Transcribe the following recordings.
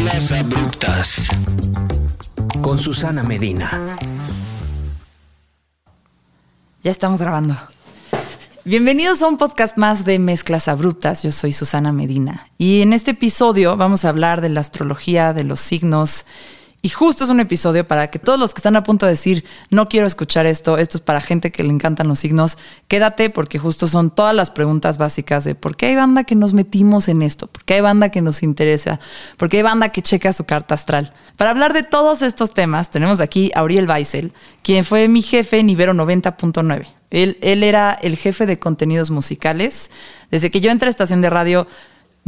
Mezclas abruptas. Con Susana Medina. Ya estamos grabando. Bienvenidos a un podcast más de Mezclas Abruptas. Yo soy Susana Medina. Y en este episodio vamos a hablar de la astrología, de los signos y justo es un episodio para que todos los que están a punto de decir, no quiero escuchar esto, esto es para gente que le encantan los signos, quédate porque justo son todas las preguntas básicas de por qué hay banda que nos metimos en esto, por qué hay banda que nos interesa, por qué hay banda que checa su carta astral. Para hablar de todos estos temas, tenemos aquí a Uriel Weissel, quien fue mi jefe en Ibero 90.9. Él, él era el jefe de contenidos musicales. Desde que yo entré a estación de radio,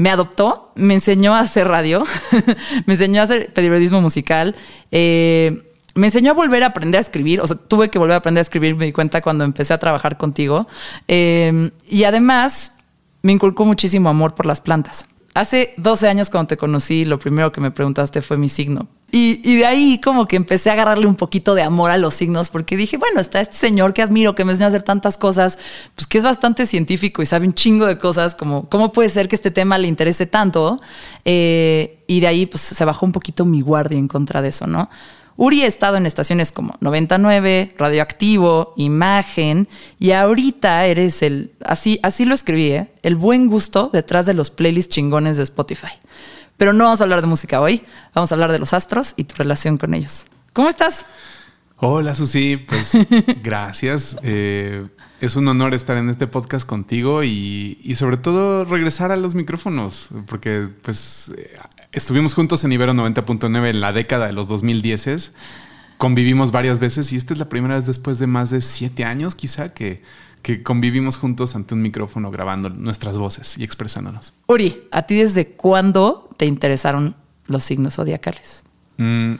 me adoptó, me enseñó a hacer radio, me enseñó a hacer periodismo musical, eh, me enseñó a volver a aprender a escribir, o sea, tuve que volver a aprender a escribir, me di cuenta cuando empecé a trabajar contigo, eh, y además me inculcó muchísimo amor por las plantas. Hace 12 años cuando te conocí, lo primero que me preguntaste fue mi signo. Y, de ahí como que empecé a agarrarle un poquito de amor a los signos porque dije, bueno, está este señor que admiro, que me enseña a hacer tantas cosas, pues que es bastante científico y sabe un chingo de cosas, como cómo puede ser que este tema le interese tanto. Eh, y de ahí pues se bajó un poquito mi guardia en contra de eso, ¿no? Uri ha estado en estaciones como 99, Radioactivo, Imagen, y ahorita eres el, así, así lo escribí, ¿eh? el buen gusto detrás de los playlists chingones de Spotify. Pero no vamos a hablar de música hoy, vamos a hablar de los astros y tu relación con ellos. ¿Cómo estás? Hola Susi, pues gracias. Eh, es un honor estar en este podcast contigo y, y, sobre todo regresar a los micrófonos, porque pues estuvimos juntos en Ibero 90.9 en la década de los 2010. Convivimos varias veces y esta es la primera vez después de más de siete años quizá que que convivimos juntos ante un micrófono grabando nuestras voces y expresándonos. Uri, ¿a ti desde cuándo te interesaron los signos zodiacales? Mm,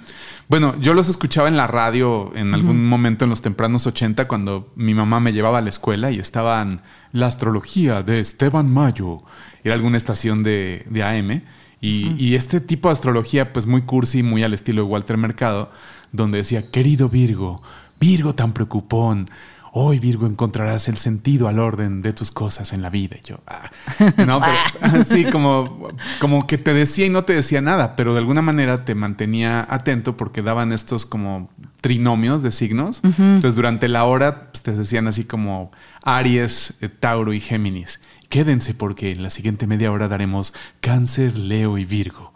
bueno, yo los escuchaba en la radio en algún momento en los tempranos 80 cuando mi mamá me llevaba a la escuela y estaban la astrología de Esteban Mayo. Era alguna estación de, AM. Y, y, este tipo de astrología, pues muy cursi, muy al estilo de Walter Mercado, donde decía, querido Virgo, Virgo tan preocupón, hoy Virgo encontrarás el sentido al orden de tus cosas en la vida. Y yo, ah. no, pero así como, como que te decía y no te decía nada, pero de alguna manera te mantenía atento porque daban estos como trinomios de signos. Entonces durante la hora pues, te decían así como Aries, eh, Tauro y Géminis. Quédense porque en la siguiente media hora daremos Cáncer, Leo y Virgo.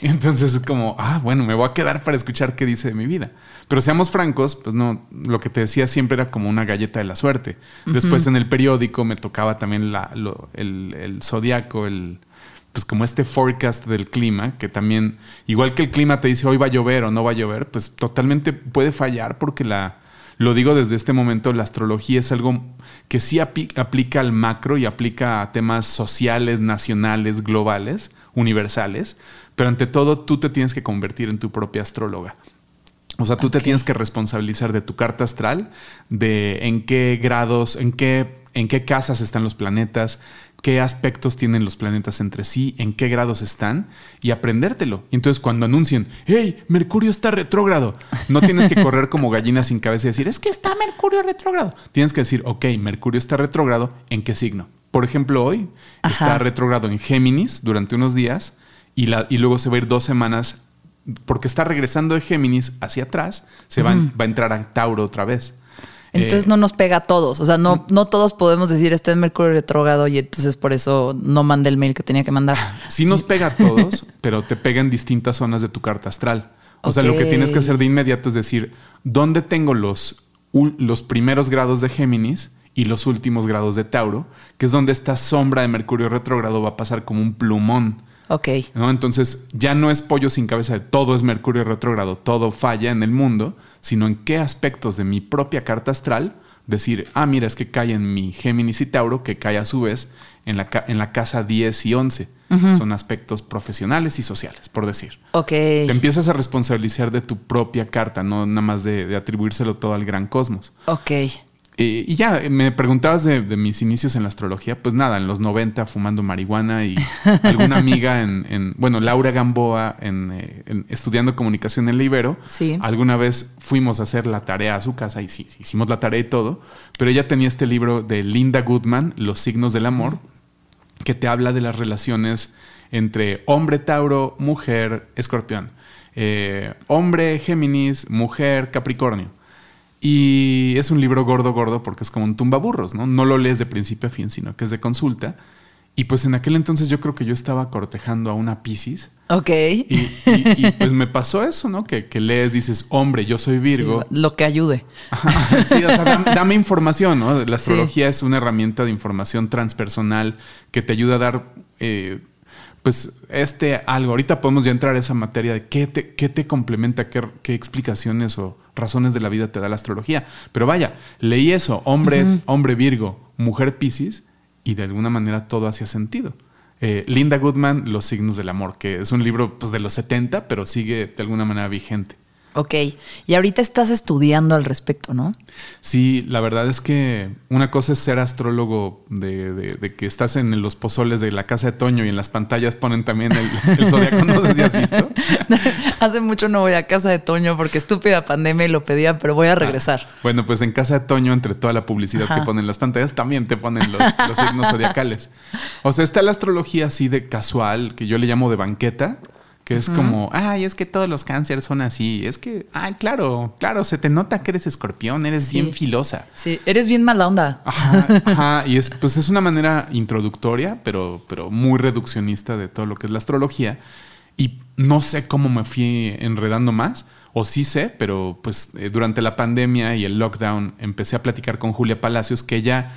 Entonces es como, ah, bueno, me voy a quedar para escuchar qué dice de mi vida. Pero seamos francos, pues no, lo que te decía siempre era como una galleta de la suerte. Después en el periódico me tocaba también la, el, el zodiaco, el, pues como este forecast del clima, que también, igual que el clima te dice hoy va a llover o no va a llover, pues totalmente puede fallar porque la, lo digo desde este momento, la astrología es algo que sí aplica al macro y aplica a temas sociales, nacionales, globales, universales, pero ante todo tú te tienes que convertir en tu propia astróloga. O sea, tú te tienes que responsabilizar de tu carta astral, de en qué grados, en qué, en qué casas están los planetas, qué aspectos tienen los planetas entre sí, en qué grados están y aprendértelo. Y entonces cuando anuncien, hey, Mercurio está retrógrado, no tienes que correr como gallina sin cabeza y decir, es que está Mercurio retrógrado. Tienes que decir, ok, Mercurio está retrógrado, ¿en qué signo? Por ejemplo, hoy está retrógrado en Géminis durante unos días y, la, y luego se va a ir dos semanas porque está regresando de Géminis hacia atrás, se va, va, a entrar a Tauro otra vez. Entonces eh, no nos pega a todos. O sea, no, no todos podemos decir este es Mercurio retrógrado y entonces por eso no mandé el mail que tenía que mandar. Sí, nos pega a todos, pero te pega en distintas zonas de tu carta astral. O sea, lo que tienes que hacer de inmediato es decir, ¿dónde tengo los, los primeros grados de Géminis y los últimos grados de Tauro? Que es donde esta sombra de Mercurio retrógrado va a pasar como un plumón Ok. ¿no? Entonces ya no es pollo sin cabeza de todo es Mercurio retrógrado, todo falla en el mundo, sino en qué aspectos de mi propia carta astral decir, ah, mira, es que cae en mi Géminis y Tauro, que cae a su vez en la, en la casa 10 y 11. Son aspectos profesionales y sociales, por decir. Ok. Te empiezas a responsabilizar de tu propia carta, no nada más de, de atribuírselo todo al gran cosmos. Ok. Eh, y ya, me preguntabas de, mis inicios en la astrología. Pues nada, en los 90 fumando marihuana y alguna amiga en, bueno, Laura Gamboa eh, en, estudiando comunicación en la Ibero. Sí. Alguna vez fuimos a hacer la tarea a su casa y sí, hicimos la tarea y todo. Pero ella tenía este libro de Linda Goodman, Los signos del amor, que te habla de las relaciones entre hombre Tauro, mujer Escorpión, eh, hombre Géminis, mujer Capricornio. Y es un libro gordo, gordo, porque es como un tumbaburros, ¿no? No lo lees de principio a fin, sino que es de consulta. Y pues en aquel entonces yo creo que yo estaba cortejando a una Pisces. Ok. Y, y- y, pues me pasó eso, ¿no? Que, que lees, dices, hombre, yo soy Virgo. Sí, lo que ayude. Ajá, sí, o sea, dame, dame información, ¿no? La Sí. astrología es una herramienta de información transpersonal que te ayuda a dar, eh, pues, este algo. Ahorita podemos ya entrar a esa materia de qué te, qué te complementa, qué, qué explicaciones o razones de la vida te da la astrología. Pero vaya, leí eso, hombre, hombre Virgo, mujer Piscis, y de alguna manera todo hacía sentido. Eh, Linda Goodman, Los signos del amor, que es un libro pues, de los 70, pero sigue de alguna manera vigente. Ok. Y ahorita estás estudiando al respecto, ¿no? Sí, la verdad es que una cosa es ser astrólogo de, de- de que estás en los pozoles de la casa de Toño y en las pantallas ponen también el, el zodiaco. No sé si has visto. Hace mucho no voy a casa de Toño porque estúpida pandemia y lo pedía, pero voy a regresar. Bueno, pues en casa de Toño, entre toda la publicidad Ajá. que ponen en las pantallas, también te ponen los, los signos zodiacales. O sea, está la astrología así de casual, que yo le llamo de banqueta, que es como, ay, es que todos los cánceres son así. Es que, ay, claro, claro, se te nota que eres escorpión, eres Sí. bien filosa. Sí, eres bien mala onda. Ajá, ajá, y es, pues es una manera introductoria, pero, pero muy reduccionista de todo lo que es la astrología. Y no sé cómo me fui enredando más, o sí sé, pero pues eh, durante la pandemia y el lockdown empecé a platicar con Julia Palacios, que ella,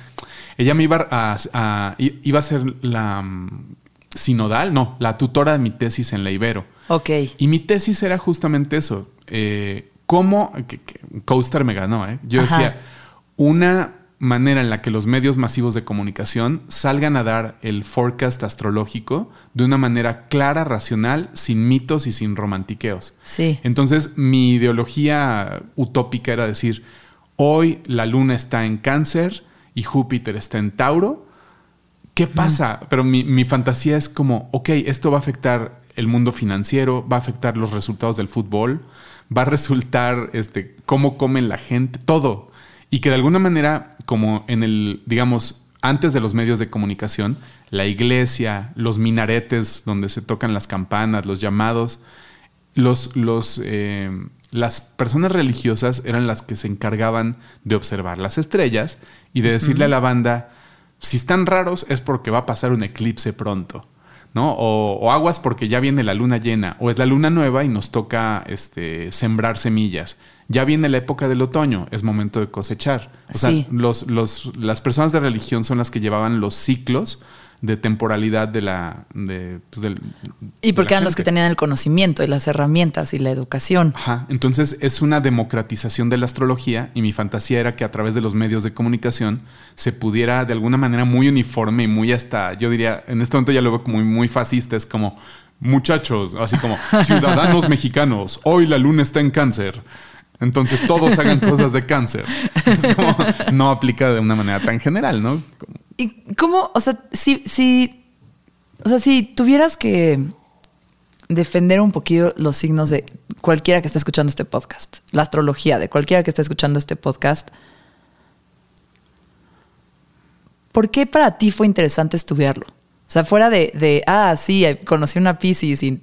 ella me iba a, iba a ser la mm, sinodal, no, la tutora de mi tesis en la Ibero. Ok. Y mi tesis era justamente eso. eh, ¿Cómo? Que, que Coaster me ganó, ¿eh? Yo Ajá. decía, una manera en la que los medios masivos de comunicación salgan a dar el forecast astrológico de una manera clara, racional, sin mitos y sin romantiqueos. Sí. Entonces, mi ideología utópica era decir, hoy la luna está en cáncer y Júpiter está en Tauro. ¿Qué pasa? Pero mi, mi fantasía es como, ok, esto va a afectar el mundo financiero, va a afectar los resultados del fútbol, va a resultar este, cómo comen la gente, todo. Y que de alguna manera, como en el, digamos, antes de los medios de comunicación, la iglesia, los minaretes donde se tocan las campanas, los llamados, los, los, eh, las personas religiosas eran las que se encargaban de observar las estrellas y de decirle a la banda, si están raros es porque va a pasar un eclipse pronto, ¿no? O, o aguas porque ya viene la luna llena, o es la luna nueva y nos toca este, sembrar semillas. Ya viene la época del otoño, es momento de cosechar. O sea, Sí. los, los, las personas de religión son las que llevaban los ciclos de temporalidad de la... De, pues, del- Y porque eran los que tenían el conocimiento y las herramientas y la educación. Ajá, entonces es una democratización de la astrología y mi fantasía era que a través de los medios de comunicación se pudiera de alguna manera muy uniforme y muy hasta, yo diría, en este momento ya lo veo como muy, muy fascista, es como, muchachos, así como, ciudadanos mexicanos, hoy la luna está en cáncer. Entonces todos hagan cosas de cáncer. Es como, no aplica de una manera tan general, ¿no? Como- ¿Y cómo, o sea, si, si, o sea, si tuvieras que defender un poquito los signos de cualquiera que esté escuchando este podcast, la astrología de cualquiera que esté escuchando este podcast, ¿por qué para ti fue interesante estudiarlo? O sea, fuera de, de ah, sí, conocí una Pisces y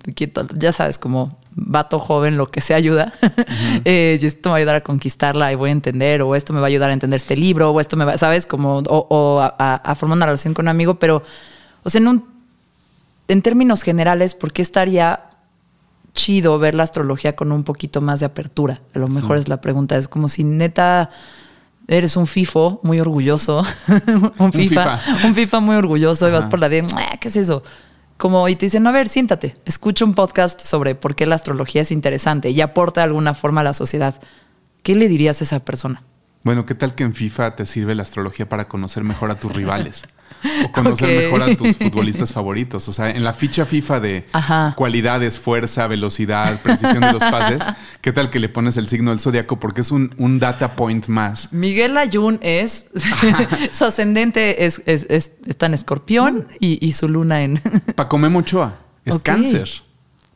ya sabes, como vato joven, lo que se ayuda. Eh, y esto me va a ayudar a conquistarla y voy a entender, o esto me va a ayudar a entender este libro, o esto me va, ¿sabes? Como, o, o a, formar una relación con un amigo, pero, o sea, en, un, en términos generales, ¿por qué estaría chido ver la astrología con un poquito más de apertura? A lo mejor es la pregunta, es como si neta eres un FIFO muy orgulloso, un, FIFA, FIFA. un FIFA muy orgulloso y vas por la "Ah, ¿qué es eso? Como, y te dicen, a ver, siéntate, escucha un podcast sobre por qué la astrología es interesante y aporta de alguna forma a la sociedad. ¿Qué le dirías a esa persona? Bueno, ¿qué tal que en FIFA te sirve la astrología para conocer mejor a tus rivales? O conocer mejor a tus futbolistas favoritos. O sea, en la ficha FIFA de Ajá. cualidades, fuerza, velocidad, precisión de los pases, ¿qué tal que le pones el signo del zodiaco? Porque es un, un data point más. Miguel Ayun es, su ascendente es, es- es- está en escorpión y, y su luna en... Paco Memo Ochoa es cáncer.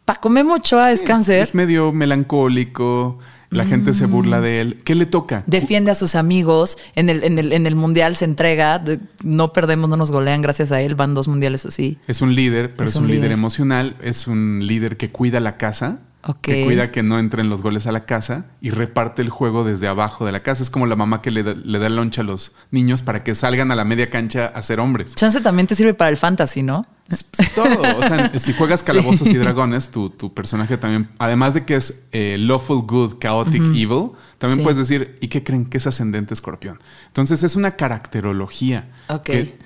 Paco Memo Ochoa es Sí, cáncer. Es medio melancólico, la gente se burla de él. ¿Qué le toca? Defiende a sus amigos. En el, en el, en el mundial se entrega. no perdemos, no nos golean gracias a él. Van dos mundiales así. Es un líder, pero Es es, un, líder. líder. emocional. Es un líder que cuida la casa. Que cuida que no entren los goles a la casa y reparte el juego desde abajo de la casa. Es como la mamá que le da, le da loncha a los niños para que salgan a la media cancha a ser hombres. Chance también te sirve para el fantasy, ¿no? Es todo. O sea, si juegas calabozos y dragones, tu, tu personaje también, además de que es eh, lawful good, chaotic evil, también Sí. puedes decir, ¿y qué creen que es ascendente escorpión? Entonces es una caracterología que,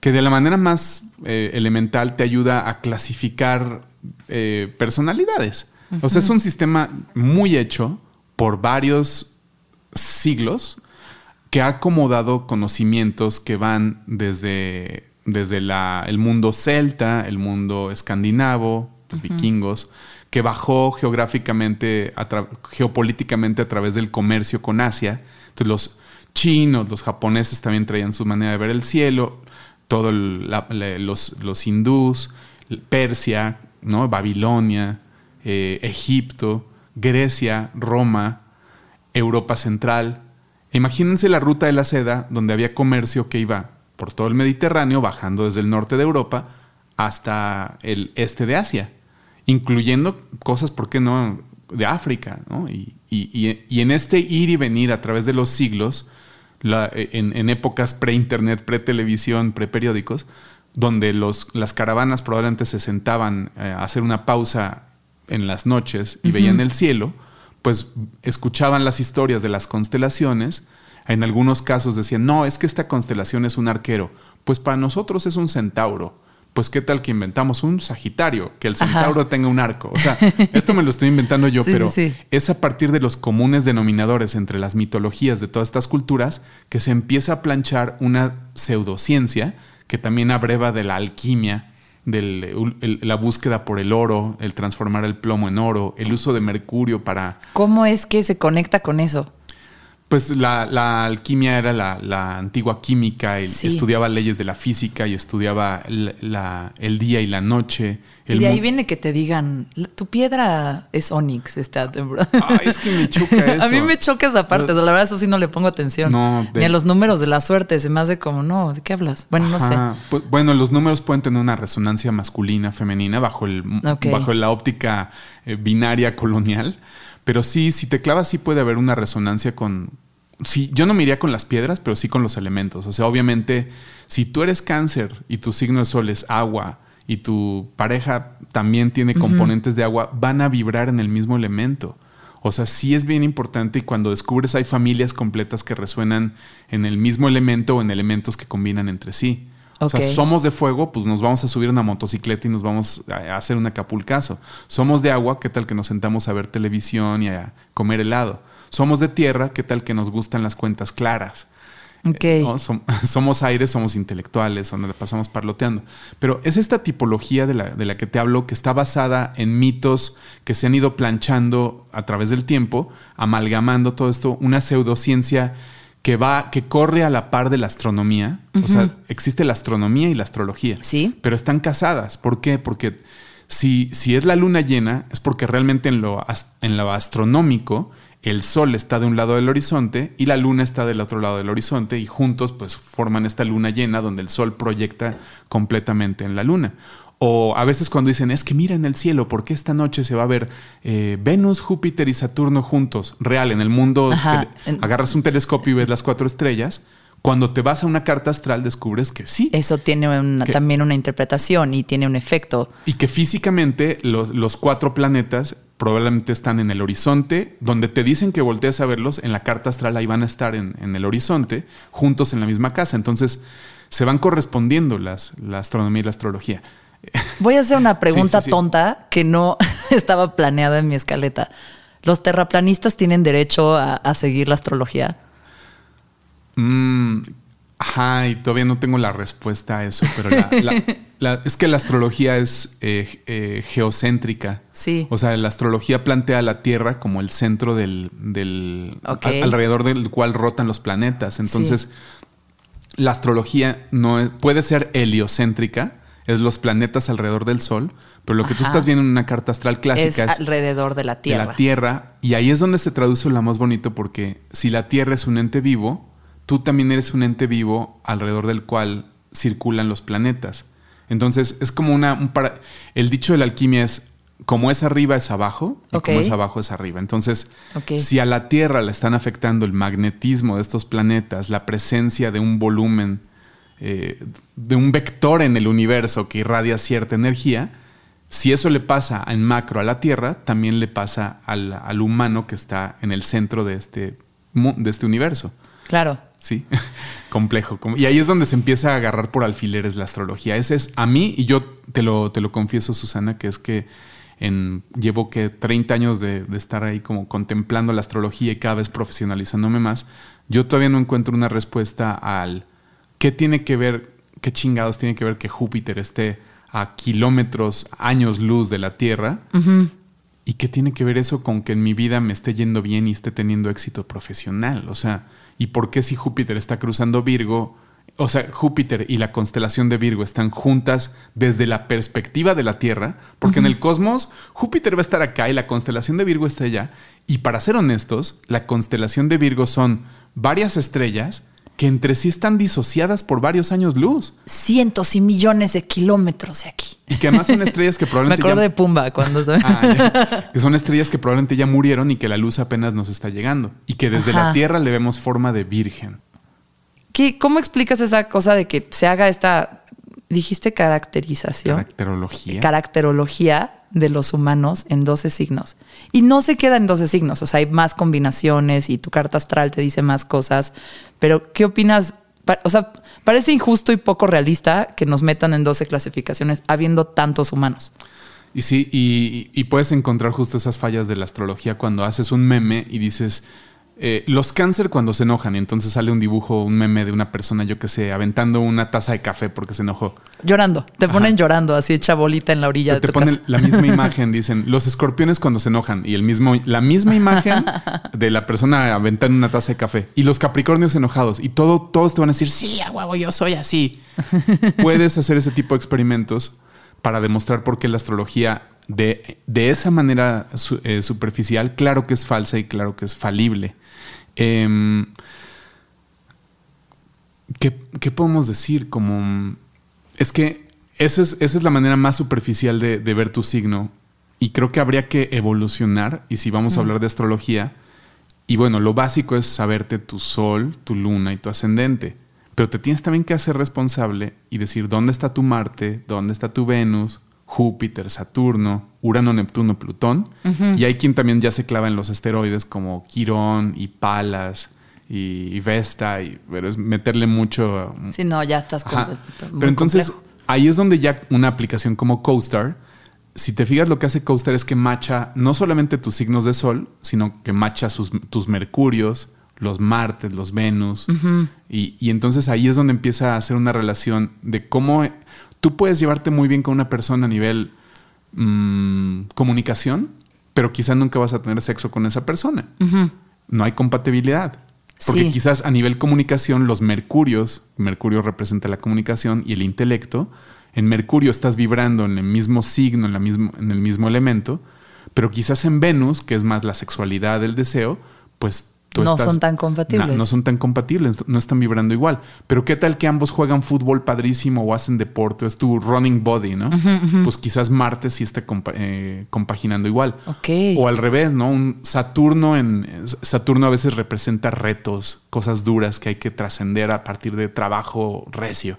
que de la manera más eh, elemental te ayuda a clasificar eh, personalidades. O sea, es un sistema muy hecho por varios siglos que ha acomodado conocimientos que van desde, desde la- el mundo celta, el mundo escandinavo, los vikingos, que bajó geográficamente, a geopolíticamente a través del comercio con Asia. Entonces los chinos, los japoneses también traían su manera de ver el cielo, todo el- la- la- los, los hindús, Persia, ¿no? Babilonia, eh, Egipto, Grecia, Roma, Europa Central. Imagínense la ruta de la seda, donde había comercio que iba por todo el Mediterráneo, bajando desde el norte de Europa hasta el este de Asia, incluyendo cosas, ¿por qué no?, de África. ¿no? Y, y- y- y en este ir y venir a través de los siglos, la- en, en épocas pre-internet, pre-televisión, pre-periódicos, donde los, las caravanas probablemente se sentaban eh, a hacer una pausa en las noches y veían el cielo, pues escuchaban las historias de las constelaciones. En algunos casos decían, no, es que esta constelación es un arquero. Pues para nosotros es un centauro. Pues qué tal que inventamos un sagitario, que el Ajá. centauro tenga un arco. O sea, esto me lo estoy inventando yo, Sí, pero sí, sí. es a partir de los comunes denominadores entre las mitologías de todas estas culturas que se empieza a planchar una pseudociencia que también abreva de la alquimia, de la búsqueda por el oro, el transformar el plomo en oro, el uso de mercurio para... ¿Cómo es que se conecta con eso? Pues la, la alquimia era la, la antigua química, y Sí. estudiaba leyes de la física y estudiaba el, la- el día y la noche. Y de ahí viene que te digan, "La- tu piedra es onix temporada. Ay, es que me choca eso. A mí me choca esa parte, o sea, la verdad eso sí no le pongo atención. No, de- Ni a los números de la suerte, se me hace como, no, ¿de qué hablas? Bueno, no sé. Pues, bueno, los números pueden tener una resonancia masculina, femenina, bajo, el, bajo la óptica eh, binaria colonial. Pero sí, si te clavas, sí puede haber una resonancia con. Sí, yo no me iría con las piedras, pero sí con los elementos. O sea, obviamente, si tú eres cáncer y tu signo de sol es agua y tu pareja también tiene componentes de agua, van a vibrar en el mismo elemento. O sea, sí es bien importante y cuando descubres hay familias completas que resuenan en el mismo elemento o en elementos que combinan entre sí. O sea, somos de fuego, pues nos vamos a subir una motocicleta y nos vamos a hacer un acapulcazo. Somos de agua, ¿qué tal que nos sentamos a ver televisión y a comer helado? Somos de tierra, ¿qué tal que nos gustan las cuentas claras? Ok. Eh, ¿no? Som- somos aires, somos intelectuales, donde pasamos parloteando. Pero es esta tipología de la, de la que te hablo que está basada en mitos que se han ido planchando a través del tiempo, amalgamando todo esto, una pseudociencia que va, que corre a la par de la astronomía. O sea, existe la astronomía y la astrología. Sí. Pero están casadas. ¿Por qué? Porque si, si es la luna llena, es porque realmente en lo, en lo astronómico el sol está de un lado del horizonte y la luna está del otro lado del horizonte y juntos pues forman esta luna llena donde el sol proyecta completamente en la luna. O a veces cuando dicen, es que mira en el cielo, porque esta noche se va a ver eh, Venus, Júpiter y Saturno juntos? Real, en el mundo, Ajá, tele- en- agarras un telescopio y ves las cuatro estrellas. Cuando te vas a una carta astral descubres que sí. Eso tiene también una interpretación y tiene un efecto. Y que físicamente los, los cuatro planetas probablemente están en el horizonte, donde te dicen que volteas a verlos, en la carta astral ahí van a estar en, en el horizonte, juntos en la misma casa. Entonces se van correspondiendo las, la astronomía y la astrología. Voy a hacer una pregunta sí, sí. tonta que no estaba planeada en mi escaleta. ¿Los terraplanistas tienen derecho a, a seguir la astrología? Mm, ajá, y todavía no tengo la respuesta a eso, pero la- la- la- es que la astrología es eh, eh, geocéntrica. Sí. O sea, la astrología plantea a la Tierra como el centro del, del Ok. a- alrededor del cual rotan los planetas. Entonces, la astrología no es- puede ser heliocéntrica, es los planetas alrededor del Sol, Pero lo que tú estás viendo en una carta astral clásica es, alrededor de la de Tierra. la Tierra. Y ahí es donde se traduce lo más bonito porque si la Tierra es un ente vivo, tú también eres un ente vivo alrededor del cual circulan los planetas. Entonces es como una... un para- el dicho de la alquimia es, como es arriba es abajo y como es abajo es arriba. Entonces, si a la Tierra le están afectando el magnetismo de estos planetas, la presencia de un volumen, eh, de un vector en el universo que irradia cierta energía, si eso le pasa en macro a la Tierra, también le pasa al, al humano que está en el centro de este, de este universo. Claro. Sí, complejo. Y ahí es donde se empieza a agarrar por alfileres la astrología. Ese es a mí, y yo te lo, te lo confieso, Susana, que es que en, llevo que 30 años de, de estar ahí como contemplando la astrología y cada vez profesionalizándome más. Yo todavía no encuentro una respuesta al qué tiene que ver, qué chingados tiene que ver que Júpiter esté a kilómetros, años luz de la Tierra. ¿Y qué tiene que ver eso con que en mi vida me esté yendo bien y esté teniendo éxito profesional? O sea, ¿y por qué si Júpiter está cruzando Virgo? O sea, Júpiter y la constelación de Virgo están juntas desde la perspectiva de la Tierra, porque en el cosmos Júpiter va a estar acá y la constelación de Virgo está allá. Y para ser honestos, la constelación de Virgo son varias estrellas que entre sí están disociadas por varios años luz. Cientos y millones de kilómetros de aquí. Y que además son estrellas que Me probablemente... acuerdo ya- de Pumba cuando... Ah, que son estrellas que probablemente ya murieron y que la luz apenas nos está llegando. Y que desde Ajá. la Tierra le vemos forma de virgen. ¿Qué- ¿Cómo explicas esa cosa de que se haga esta, dijiste caracterización? Caracterología. caracterología de los humanos en 12 signos. Y no se queda en 12 signos, o sea, hay más combinaciones y tu carta astral te dice más cosas, pero ¿qué opinas? O sea, parece injusto y poco realista que nos metan en 12 clasificaciones habiendo tantos humanos. Y sí, y, y puedes encontrar justo esas fallas de la astrología cuando haces un meme y dices, eh, los cáncer cuando se enojan y entonces sale un dibujo, un meme de una persona, yo que sé, aventando una taza de café porque se enojó. Llorando, te Ajá. ponen llorando así hecha bolita en la orilla Te de tu ponen casa. la misma imagen, dicen, los escorpiones cuando se enojan y el mismo, la misma imagen de la persona aventando una taza de café y los capricornios enojados y todo, todos te van a decir, sí, a huevo, yo soy así. Puedes hacer ese tipo de experimentos para demostrar por qué la astrología de, de esa manera su- eh, superficial, claro que es falsa y claro que es falible. Em, ¿qué, qué podemos decir? Como es que eso es, esa es la manera más superficial de, de ver tu signo. Y creo que habría que evolucionar. Y si vamos a hablar de astrología, y bueno, lo básico es saberte tu sol, tu luna y tu ascendente. Pero te tienes también que hacer responsable y decir dónde está tu Marte, dónde está tu Venus, Júpiter, Saturno, Urano, Neptuno, Plutón. Y hay quien también ya se clava en los asteroides como Quirón y Palas y, y Vesta. Y, pero es meterle mucho Sí, no, ya estás muy Pero entonces ahí es donde ya una aplicación como CoStar, si te fijas lo que hace CoStar es que macha no solamente tus signos de sol, sino que macha sus- tus mercurios, los martes, los Venus. y, y entonces ahí es donde empieza a hacer una relación de cómo tú puedes llevarte muy bien con una persona a nivel mm, comunicación, pero quizás nunca vas a tener sexo con esa persona. No hay compatibilidad. Porque Sí. quizás a nivel comunicación, los mercurios, Mercurio representa la comunicación y el intelecto, en Mercurio estás vibrando en el mismo signo, en, la mismo, en el mismo elemento, pero quizás en Venus, que es más la sexualidad, el deseo, pues tú No estás- son tan compatibles. No, no son tan compatibles, no están vibrando igual. Pero qué tal que ambos juegan fútbol padrísimo o hacen deporte, es tu running body, ¿no? Pues quizás Marte sí esté compa- eh, compaginando igual. O al revés, ¿no? Un Saturno en Saturno a veces representa retos, cosas duras que hay que trascender a partir de trabajo recio.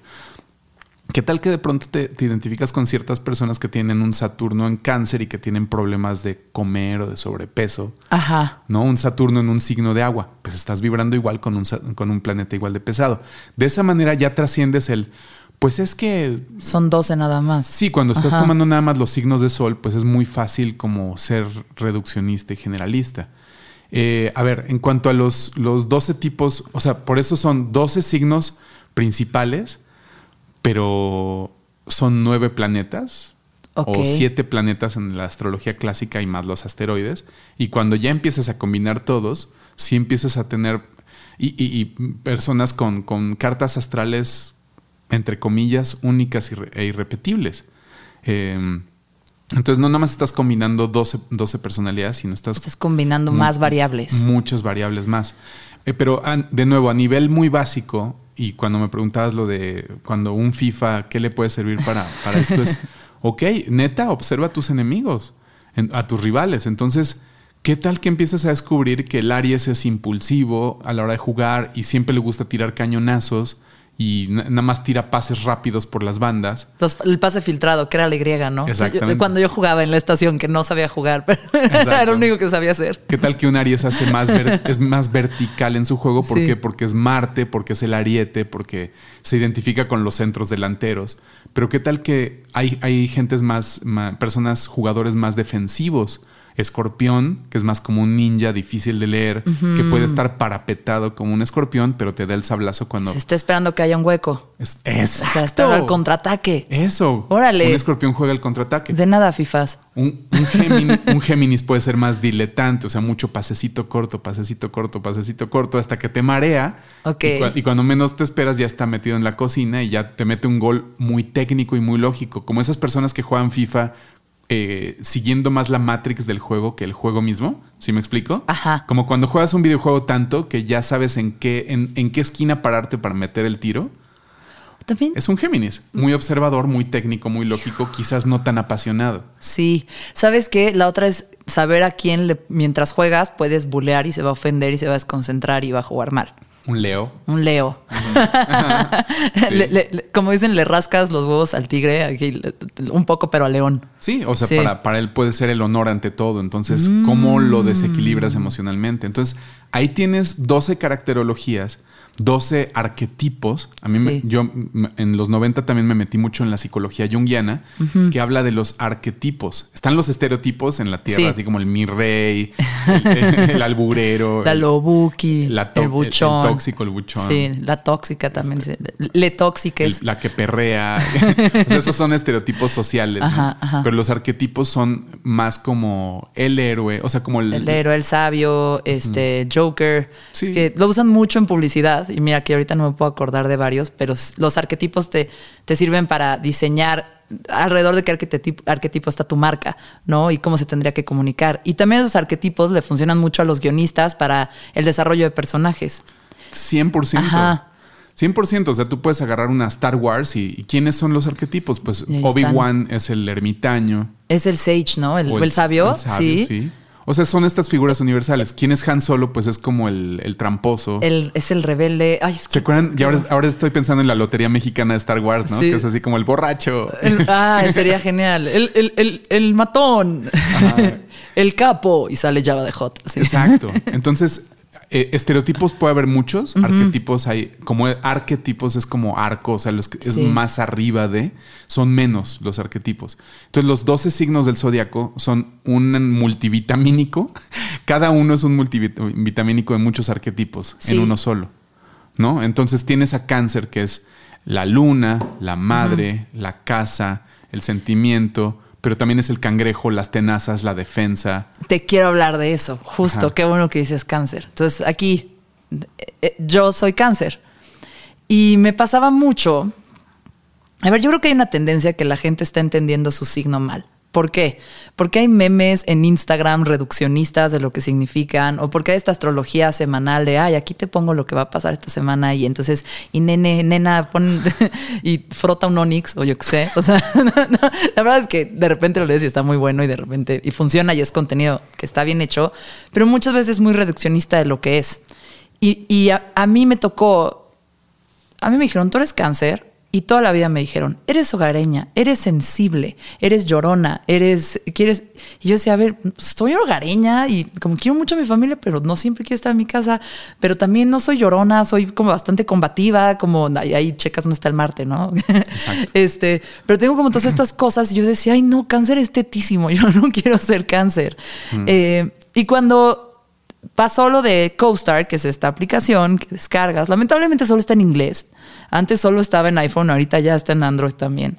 ¿Qué tal que de pronto te, te identificas con ciertas personas que tienen un Saturno en cáncer y que tienen problemas de comer o de sobrepeso? Ajá. ¿no? Un Saturno en un signo de agua, pues estás vibrando igual con un, con un planeta igual de pesado. De esa manera ya trasciendes el, pues es que Son 12 nada más. sí, cuando estás Ajá. tomando nada más los signos de sol, pues es muy fácil como ser reduccionista y generalista. Eh, a ver, en cuanto a los, los 12 tipos, o sea, por eso son 12 signos principales, pero son nueve planetas o siete planetas en la astrología clásica y más los asteroides. Y cuando ya empiezas a combinar todos, sí empiezas a tener y, y- y personas con, con cartas astrales, entre comillas, únicas e irrepetibles. Eh, Entonces no nada más estás combinando 12, 12 personalidades, sino estás... Estás combinando más variables. Muchas variables más. Eh, pero de nuevo, a nivel muy básico, y cuando me preguntabas lo de cuando un FIFA, ¿qué le puede servir para, para esto? Es, ok, neta, observa a tus enemigos, en- a tus rivales. Entonces, ¿qué tal que empiezas a descubrir que el Aries es impulsivo a la hora de jugar y siempre le gusta tirar cañonazos y na- nada más tira pases rápidos por las bandas? Los- el pase filtrado, que era la Y, ¿no? O sea, yo- Exactamente. cuando yo jugaba en la estación, que no sabía jugar, pero era lo único que sabía hacer. ¿Qué tal que un Aries hace más ver- es más vertical en su juego? ¿Por Sí. qué? Porque es Marte, porque es el ariete, porque se identifica con los centros delanteros. Pero ¿qué tal que hay, hay gentes más, personas, jugadores más defensivos? Escorpión, que es más como un ninja difícil de leer, que puede estar parapetado como un escorpión, pero te da el sablazo cuando... Se está esperando que haya un hueco. Es, O sea, espera el contraataque. Eso. Órale. Un escorpión juega el contraataque. De nada, FIFAs. Un, un Géminis, un Géminis puede ser más diletante, o sea, mucho pasecito corto, pasecito corto, pasecito corto, hasta que te marea. Ok. Y, y cuando menos te esperas, ya está metido en la cocina y ya te mete un gol muy técnico y muy lógico. Como esas personas que juegan FIFA eh, siguiendo más la Matrix del juego que el juego mismo. ¿Sí me explico? Ajá. Como cuando juegas un videojuego tanto que ya sabes en qué, en, en qué esquina pararte para meter el tiro. También. Es un Géminis. Muy observador, muy técnico, muy lógico, quizás no tan apasionado. Sí. ¿Sabes qué? La otra es saber a quién le- mientras juegas puedes bulear y se va a ofender y se va a desconcentrar y va a jugar mal. Un Leo. Un Leo. Sí. Le- le- le- como dicen, le rascas los huevos al tigre, aquí, un poco, pero al león. Sí, o sea, Sí. Mm. Para, para él puede ser el honor ante todo. Entonces, ¿cómo lo desequilibras emocionalmente? Entonces, ahí tienes 12 caracterologías, 12 arquetipos. A mí, me- yo en los 90 también me metí mucho en la psicología junguiana, que habla de los arquetipos. Están los estereotipos en la tierra, Sí. así como el mi rey, el, el alburero, La el- lobuki, la el buchón. el tóxico, el buchón. Sí, la tóxica también. dice. Le tóxica es. la que perrea. o sea, esos son estereotipos sociales. ¿no? Ajá, ajá. Pero los arquetipos son más como el héroe, o sea, como el, El héroe, el sabio, este, Joker. Sí. Es que lo usan mucho en publicidad. Y mira que ahorita no me puedo acordar de varios, pero los arquetipos te, te sirven para diseñar alrededor de qué arquetipo, arquetipo está tu marca, ¿no? Y cómo se tendría que comunicar. Y también esos arquetipos le funcionan mucho a los guionistas para el desarrollo de personajes. 100%. Ajá. 100%, o sea, tú puedes agarrar una Star Wars y, y ¿quiénes son los arquetipos? Pues Obi-Wan es el ermitaño. Es el sage, ¿no? El, sabio, el sabio, sí. O sea, son estas figuras universales. ¿Quién es Han Solo? Pues es como el, el tramposo. El, es el rebelde. Ay, es que- ¿Se acuerdan? Y ahora, ahora estoy pensando en la lotería mexicana de Star Wars, ¿no? Sí. Que es así como el borracho. El- ah, sería genial. El, el- el- el matón. el capo. Y sale Java de Hot. sí. Exacto. Entonces, eh, estereotipos puede haber muchos, arquetipos hay, como arquetipos es como arco, o sea, los que es más arriba de, son menos los arquetipos. Entonces, los 12 signos del zodiaco son un multivitamínico, cada uno es un multivitamínico de muchos arquetipos Sí. en uno solo, ¿no? Entonces, tienes a cáncer que es la luna, la madre, la casa, el sentimiento, pero también es el cangrejo, las tenazas, la defensa. Te quiero hablar de eso. Justo. Ajá. Qué bueno que dices cáncer. Entonces, aquí, eh, eh, yo soy cáncer. Y me pasaba mucho. A ver, yo creo que hay una tendencia que la gente está entendiendo su signo mal. ¿Por qué? Porque hay memes en Instagram reduccionistas de lo que significan, o porque hay esta astrología semanal de, ay, aquí te pongo lo que va a pasar esta semana, y entonces, y nene, nena, pon y frota un onix, o yo qué sé. O sea, la verdad es que de repente lo lees y está muy bueno, y de repente, y funciona y es contenido que está bien hecho, pero muchas veces es muy reduccionista de lo que es. Y, y a mí me tocó a mí me dijeron, tú eres cáncer. Y toda la vida me dijeron, eres hogareña, eres sensible, eres llorona, eres, quieres... Y yo decía, a ver, estoy hogareña y como quiero mucho a mi familia, pero no siempre quiero estar en mi casa, pero también no soy llorona, soy como bastante combativa, como ahí, ahí checas dónde está el Marte, ¿no? Exacto. Este, pero tengo como todas estas cosas y yo decía, ay, no, cáncer es tetísimo, yo no quiero ser cáncer. Eh, y cuando pasó lo de CoStar, que es esta aplicación que descargas. Lamentablemente solo está en inglés. Antes solo estaba en iPhone, ahorita ya está en Android también.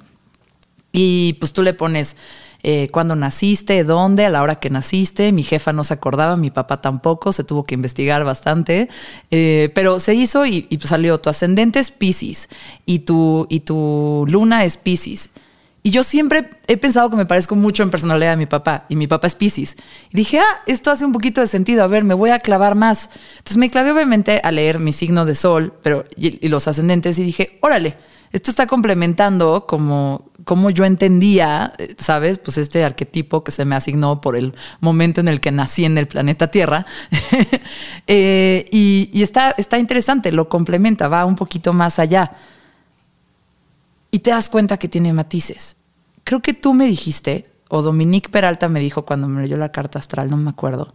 Y pues tú le pones eh, cuándo naciste, dónde, a la hora que naciste. Mi jefa no se acordaba, mi papá tampoco, se tuvo que investigar bastante. Eh, pero se hizo y, salió tu ascendente es Pisces y tu, y tu luna es Pisces. Y yo siempre he pensado que me parezco mucho en personalidad de mi papá, y mi papá es Pisces. Y dije, ah, esto hace un poquito de sentido, a ver, me voy a clavar más. Entonces me clavé obviamente a leer mi signo de sol pero, y, los ascendentes y dije, órale, esto está complementando como, como yo entendía, ¿sabes? Pues este arquetipo que se me asignó por el momento en el que nací en el planeta Tierra. Eh, y, y está, está interesante, lo complementa, va un poquito más allá y te das cuenta que tiene matices. Creo que tú me dijiste, o Dominique Peralta me dijo cuando me leyó la carta astral, no me acuerdo,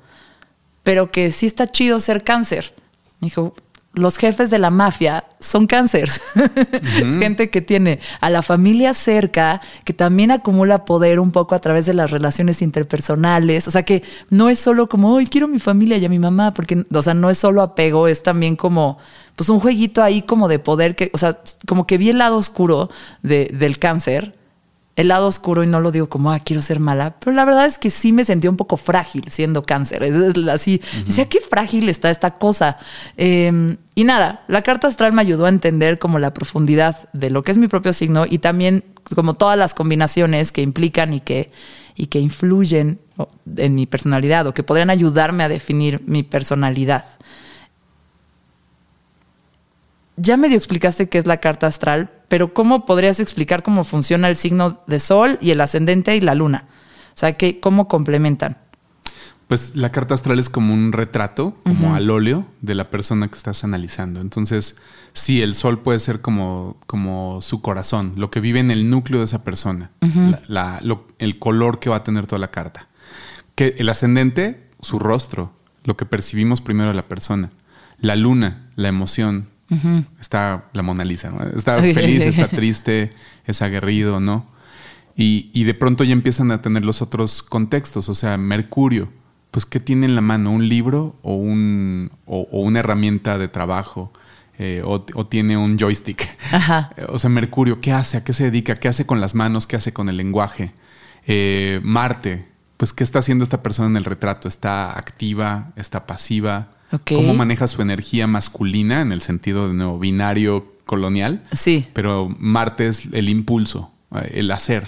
pero que sí está chido ser cáncer. Me dijo, los jefes de la mafia son cáncer. es gente que tiene a la familia cerca, que también acumula poder un poco a través de las relaciones interpersonales. O sea, que no es solo como, hoy quiero mi familia y a mi mamá, porque, o sea, no es solo apego, es también como, pues un jueguito ahí como de poder, que, o sea, como que vi el lado oscuro de, del cáncer el lado oscuro y no lo digo como, ah, quiero ser mala, pero la verdad es que sí me sentí un poco frágil siendo cáncer. Es así, o sea, qué frágil está esta cosa. Em, y nada, la carta astral me ayudó a entender como la profundidad de lo que es mi propio signo y también como todas las combinaciones que implican y que, y que influyen en mi personalidad o que podrían ayudarme a definir mi personalidad. Ya medio explicaste qué es la carta astral, pero ¿cómo podrías explicar cómo funciona el signo de Sol y el ascendente y la luna? O sea, que, ¿cómo complementan? Pues la carta astral es como un retrato, como al óleo de la persona que estás analizando. Entonces, sí, el sol puede ser como, como su corazón, lo que vive en el núcleo de esa persona, el color que va a tener toda la carta. Que el ascendente, su rostro, lo que percibimos primero de la persona. La luna, la emoción, Está la Mona Lisa, Está feliz, está triste, es aguerrido, ¿no? Y, de pronto ya empiezan a tener los otros contextos, o sea, Mercurio, pues ¿qué tiene en la mano? ¿Un libro o, un, o, una herramienta de trabajo? Eh, o, tiene un joystick. O sea, Mercurio, ¿qué hace? ¿A qué se dedica? ¿Qué hace con las manos? ¿Qué hace con el lenguaje? Eh, Marte, pues ¿qué está haciendo esta persona en el retrato? ¿Está activa? ¿Está pasiva? Cómo maneja su energía masculina en el sentido de nuevo binario colonial. Sí. Pero Marte es el impulso, eh, el hacer.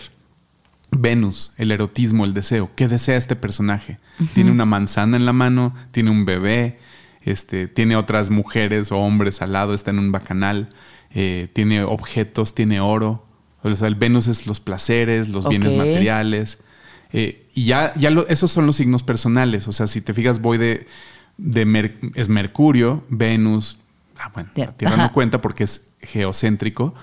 Venus, el erotismo, el deseo. ¿Qué desea este personaje? Tiene una manzana en la mano, tiene un bebé, este, tiene otras mujeres o hombres al lado, está en un bacanal, eh, tiene objetos, tiene oro. O sea, el Venus es los placeres, los bienes materiales. Eh, y ya, ya esos son los signos personales. O sea, si te fijas, voy de de es Mercurio, Venus, ah, bueno, la Tierra. No cuenta porque es geocéntrico,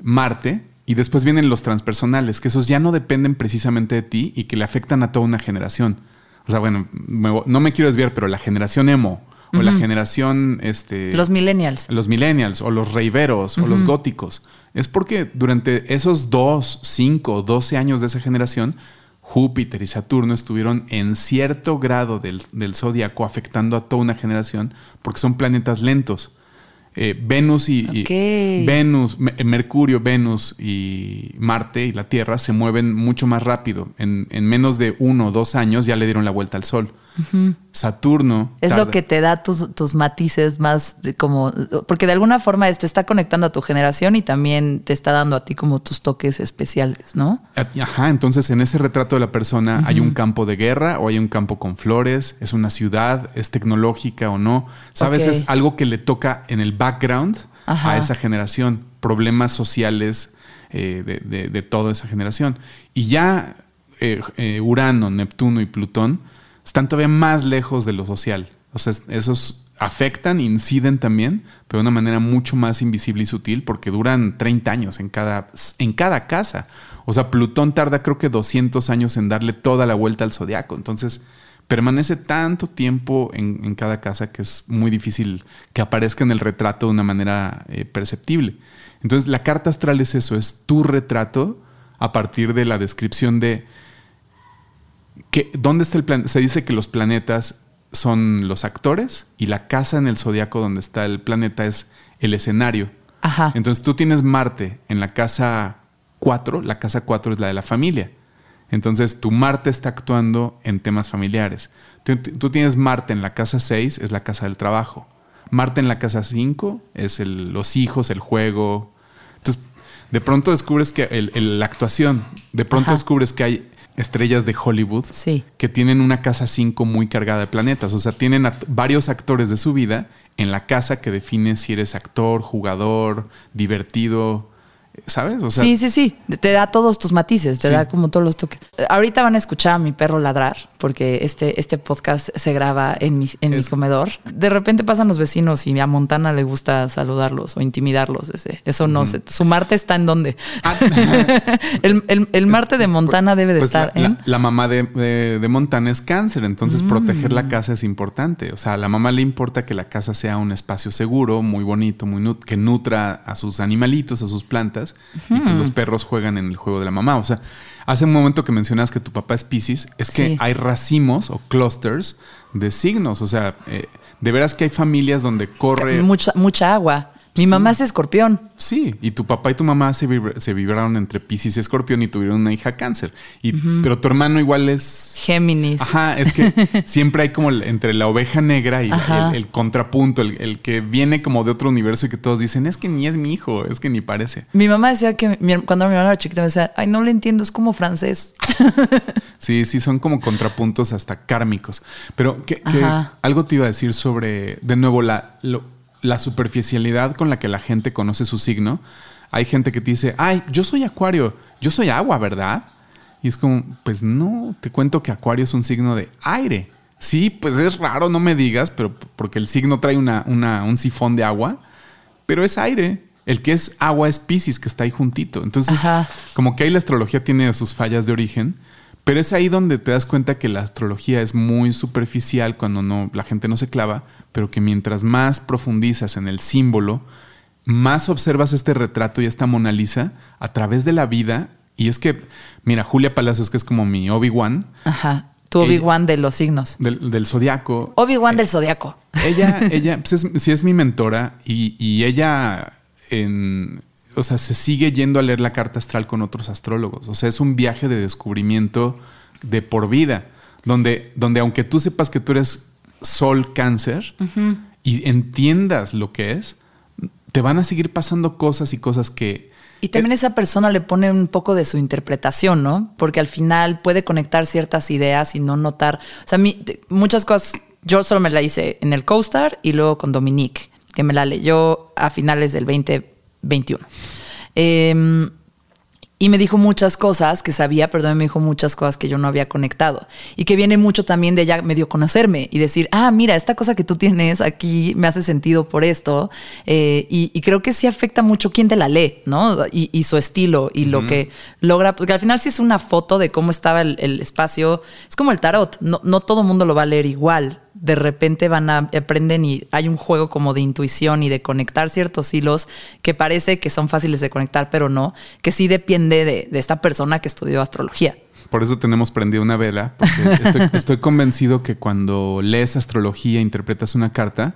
Marte, y después vienen los transpersonales, que esos ya no dependen precisamente de ti y que le afectan a toda una generación. O sea, bueno, no me quiero desviar, pero la generación emo, o la generación este los millennials. los millennials o los reiveros o los góticos. Es porque durante esos dos, cinco, doce años de esa generación Júpiter y Saturno estuvieron en cierto grado del, del zodiaco afectando a toda una generación porque son planetas lentos. Eh, Venus y, Venus, Mercurio, Venus y Marte y la Tierra se mueven mucho más rápido. En, en menos de uno o dos años ya le dieron la vuelta al Sol. Saturno. Es lo que te da tus, matices más como. Porque de alguna forma te está conectando a tu generación y también te está dando a ti como tus toques especiales, ¿no? Ajá, entonces en ese retrato de la persona hay un campo de guerra o hay un campo con flores, es una ciudad, es tecnológica o no. Sabes, es algo que le toca en el background a esa generación, problemas sociales eh, de, toda esa generación. Y ya eh, eh, Urano, Neptuno y Plutón están todavía más lejos de lo social. O sea, esos afectan, inciden también, pero de una manera mucho más invisible y sutil porque duran 30 años en cada, en cada casa. O sea, Plutón tarda creo que 200 años en darle toda la vuelta al zodiaco. Entonces, permanece tanto tiempo en, cada casa que es muy difícil que aparezca en el retrato de una manera eh, perceptible. Entonces, la carta astral es eso, es tu retrato a partir de la descripción de ¿Dónde está el planeta? Se dice que los planetas son los actores y la casa en el zodiaco donde está el planeta es el escenario. Ajá. Entonces tú tienes Marte en la casa 4, la casa 4 es la de la familia. Entonces tu Marte está actuando en temas familiares. Tú, tienes Marte en la casa 6, es la casa del trabajo. Marte en la casa 5 es los hijos, el juego. Entonces de pronto descubres que el, la actuación, de pronto descubres que hay estrellas de Hollywood que tienen una casa 5 muy cargada de planetas. O sea, tienen varios actores de su vida en la casa que define si eres actor, jugador, divertido, ¿Sabes? sí, sí, sí. Te da todos tus matices, te da como todos los toques. Ahorita van a escuchar a mi perro ladrar, porque este, este podcast se graba en, mi, en mi comedor. De repente pasan los vecinos y a Montana le gusta saludarlos o intimidarlos. Ese. Eso no sé. ¿Su Marte está en dónde? Ah. el, el, Marte de Montana debe de pues estar la, en. La, mamá de, de, Montana es cáncer, entonces mm. proteger la casa es importante. O sea, a la mamá le importa que la casa sea un espacio seguro, muy bonito, muy que nutra a sus animalitos, a sus plantas y que los perros juegan en el juego de la mamá. O sea, hace un momento que mencionas que tu papá es Pisces, es que hay racimos o clusters de signos. O sea, eh, de veras que hay familias donde corre. Mucha, mucha agua. Mi mamá es escorpión. Sí, y tu papá y tu mamá se, vibraron entre Pisces y escorpión y tuvieron una hija cáncer. Y, Pero tu hermano igual es... Géminis. Ajá, es que siempre hay como entre la oveja negra y el, contrapunto, el, que viene como de otro universo y que todos dicen, es que ni es mi hijo, es que ni parece. Mi mamá decía que cuando mi hermano era chiquita me decía, ay, no lo entiendo, es como francés. sí, sí, son como contrapuntos hasta kármicos. Pero que, algo te iba a decir sobre, de nuevo, la... Lo, la superficialidad con la que la gente conoce su signo. Hay gente que te dice, ay, yo soy acuario, yo soy agua, ¿verdad? Y es como, pues no, te cuento que acuario es un signo de aire. Sí, pues es raro, no me digas, pero porque el signo trae una, un sifón de agua, pero es aire. El que es agua es Pisces, que está ahí juntito. Entonces, como que ahí la astrología tiene sus fallas de origen, pero es ahí donde te das cuenta que la astrología es muy superficial cuando no, la gente no se clava, pero que mientras más profundizas en el símbolo, más observas este retrato y esta Mona Lisa a través de la vida. Y es que, mira, Julia Palacios, que es como mi Obi-Wan. Ajá. Tu Obi-Wan de los signos. Del, del zodiaco. Obi-Wan del zodiaco. Ella, ella, pues sí es mi mentora y, y ella en, o sea, se sigue yendo a leer la carta astral con otros astrólogos. O sea, es un viaje de descubrimiento de por vida, donde, donde aunque tú sepas que tú eres sol cáncer y entiendas lo que es, te van a seguir pasando cosas y cosas que... Y también esa persona le pone un poco de su interpretación, ¿no? Porque al final puede conectar ciertas ideas y no notar... O sea, muchas cosas, yo solo me la hice en el CoStar y luego con Dominique, que me la leyó a finales del 2021. Eh, y me dijo muchas cosas que sabía, perdón, me dijo muchas cosas que yo no había conectado. Y que viene mucho también de ella medio conocerme y decir, ah, mira, esta cosa que tú tienes aquí me hace sentido por esto. Eh, y, creo que sí afecta mucho quién te la lee, ¿no? Y, su estilo y lo que logra. Porque al final sí es una foto de cómo estaba el, el espacio. Es como el tarot. No, no todo el mundo lo va a leer igual de repente van a aprenden y hay un juego como de intuición y de conectar ciertos hilos que parece que son fáciles de conectar, pero no, que sí depende de, esta persona que estudió astrología. Por eso tenemos prendido una vela, porque estoy, convencido que cuando lees astrología, interpretas una carta,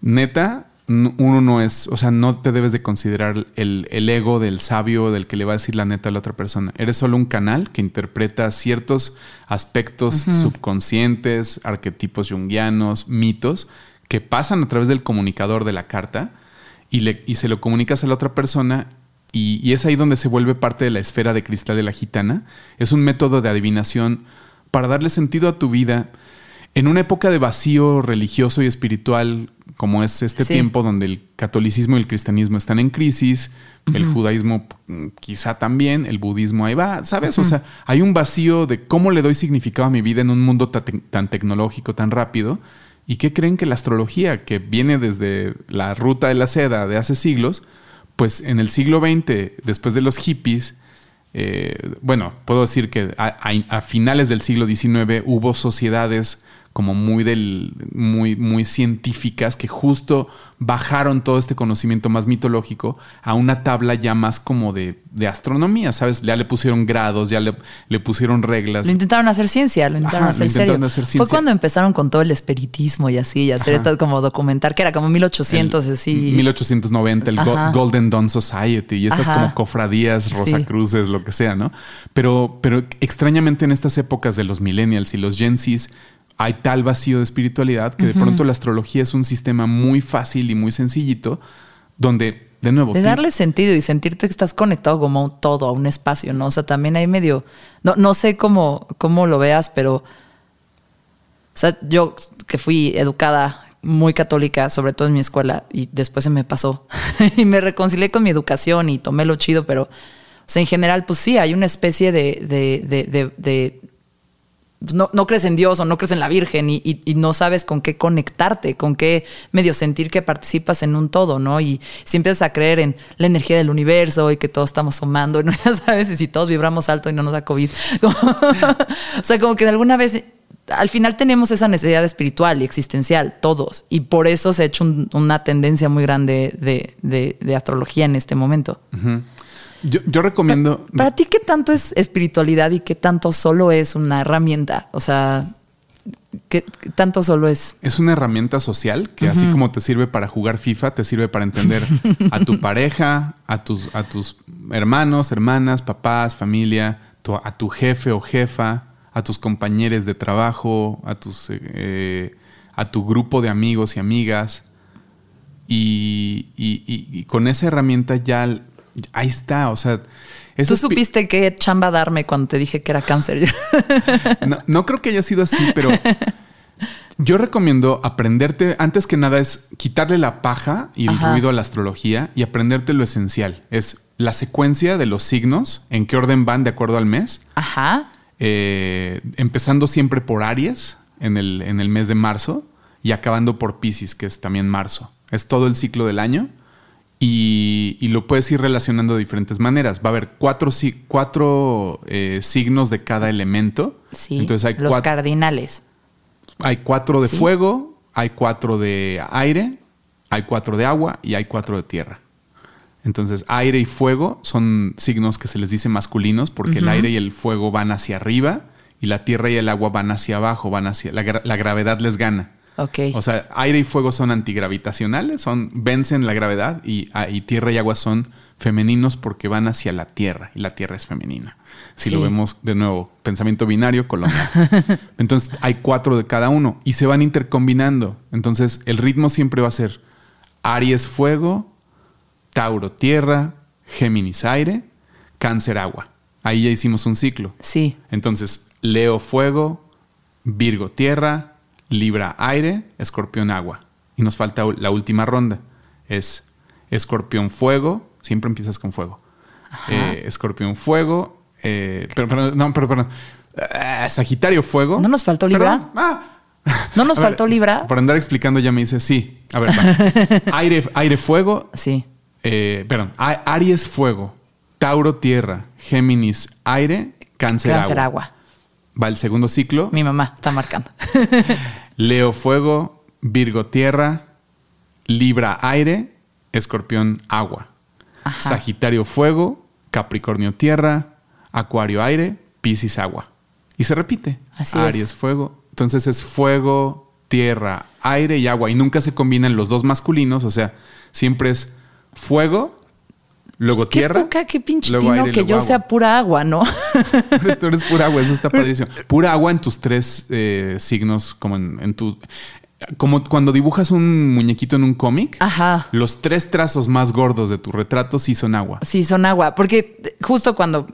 neta, uno no es, o sea, no te debes de considerar el, ego del sabio del que le va a decir la neta a la otra persona. Eres solo un canal que interpreta ciertos aspectos subconscientes, arquetipos junguianos, mitos, que pasan a través del comunicador de la carta y, le, y se lo comunicas a la otra persona y, y, es ahí donde se vuelve parte de la esfera de cristal de la gitana. Es un método de adivinación para darle sentido a tu vida en una época de vacío religioso y espiritual como es este tiempo donde el catolicismo y el cristianismo están en crisis, el judaísmo mm, quizá también, el budismo ahí va, ¿sabes? O sea, hay un vacío de cómo le doy significado a mi vida en un mundo tan tecnológico, tan rápido. ¿Y qué creen que la astrología, que viene desde la ruta de la seda de hace siglos, pues en el siglo XX, después de los hippies, eh, bueno, puedo decir que a, finales del siglo XIX hubo sociedades como muy del muy muy científicas que justo bajaron todo este conocimiento más mitológico a una tabla ya más como de, de astronomía, ¿sabes? Ya le pusieron grados, ya le, le pusieron reglas. Lo intentaron hacer ciencia, lo intentaron, hacer, serio. Fue cuando empezaron con todo el espiritismo y así, y hacer esto como documentar, que era como 1800 así. 1890, el Golden Dawn Society y estas como cofradías, Rosacruces, lo que sea, ¿no? Pero, pero extrañamente en estas épocas de los millennials y los Gen Zs hay tal vacío de espiritualidad que de pronto la astrología es un sistema muy fácil y muy sencillito donde de nuevo. De darle sentido y sentirte que estás conectado como a un todo, a un espacio, ¿no? O sea, también hay medio. No, no sé cómo, cómo lo veas, pero. O sea, yo que fui educada muy católica, sobre todo en mi escuela, y después se me pasó. y me reconcilié con mi educación y tomé lo chido, pero. O sea, en general, pues sí, hay una especie de, de, de, de no, no, crees en Dios o no crees en la Virgen y, y, no sabes con qué conectarte, con qué medio sentir que participas en un todo, ¿no? Y si empiezas a creer en la energía del universo y que todos estamos sumando, ¿no? Ya sabes, y si todos vibramos alto y no nos da COVID. O sea, como que alguna vez, al final tenemos esa necesidad espiritual y existencial, todos, y por eso se ha hecho un, una tendencia muy grande de, de, de, astrología en este momento. Yo, yo, recomiendo. Para, para, ti, ¿qué tanto es espiritualidad y qué tanto solo es una herramienta? O sea, ¿qué, tanto solo es? Es una herramienta social que, uh -huh. así como te sirve para jugar FIFA, te sirve para entender a tu pareja, a tus, a tus hermanos, hermanas, papás, familia, tu, a tu jefe o jefa, a tus compañeros de trabajo, a, tus, eh, a tu grupo de amigos y amigas. Y, y, y, y con esa herramienta ya ahí está, o sea... Tú supiste qué chamba darme cuando te dije que era cáncer. no, no, creo que haya sido así, pero yo recomiendo aprenderte, antes que nada, es quitarle la paja y el Ajá. ruido a la astrología y aprenderte lo esencial. Es la secuencia de los signos, en qué orden van de acuerdo al mes. Ajá. Eh, empezando siempre por Aries en el, en el mes de marzo y acabando por Pisces, que es también marzo. Es todo el ciclo del año y, y, lo puedes ir relacionando de diferentes maneras. Va a haber cuatro, cuatro eh, signos de cada elemento. Sí, Entonces hay los cuatro, cardinales. Hay cuatro de sí. fuego, hay cuatro de aire, hay cuatro de agua y hay cuatro de tierra. Entonces, aire y fuego son signos que se les dice masculinos porque uh -huh. el aire y el fuego van hacia arriba y la tierra y el agua van hacia abajo, van hacia la, la gravedad les gana. Okay. O sea, aire y fuego son antigravitacionales, son vencen la gravedad y, ah, y, tierra y agua son femeninos porque van hacia la tierra y la tierra es femenina. Si sí. lo vemos de nuevo, pensamiento binario colonial. Entonces hay cuatro de cada uno y se van intercombinando. Entonces el ritmo siempre va a ser Aries fuego, Tauro tierra, Géminis aire, Cáncer agua. Ahí ya hicimos un ciclo. Sí. Entonces Leo fuego, Virgo tierra, Libra aire, Escorpión agua. Y nos falta la última ronda. Es Escorpión fuego. Siempre empiezas con fuego. Eh, escorpión fuego. Eh, pero, pero, no, pero, perdón. Uh, Sagitario fuego. ¿No nos faltó Libra? Ah. ¿No nos faltó ver, Libra? Por andar explicando ya me dice, sí. A ver, aire, aire, fuego. Sí. Eh, perdón. Aries, fuego. Tauro, tierra. Géminis, aire. Cáncer, Cáncer agua. agua. Va el segundo ciclo. Mi mamá está marcando. Leo fuego, Virgo tierra, Libra aire, Escorpión agua. Ajá. Sagitario fuego, Capricornio tierra, Acuario aire, Piscis agua. Y se repite. Así Aries es. fuego. Entonces es fuego, tierra, aire y agua. Y nunca se combinan los dos masculinos. O sea, siempre es fuego, luego pues qué tierra. Poca, qué pinche tino aire, que yo agua. sea pura agua, ¿no? Tú eres pura agua, eso está padrísimo. Pura agua en tus tres eh, signos, como en, en, tu. Como cuando dibujas un muñequito en un cómic, los tres trazos más gordos de tu retrato sí son agua. Sí, son agua. Porque justo cuando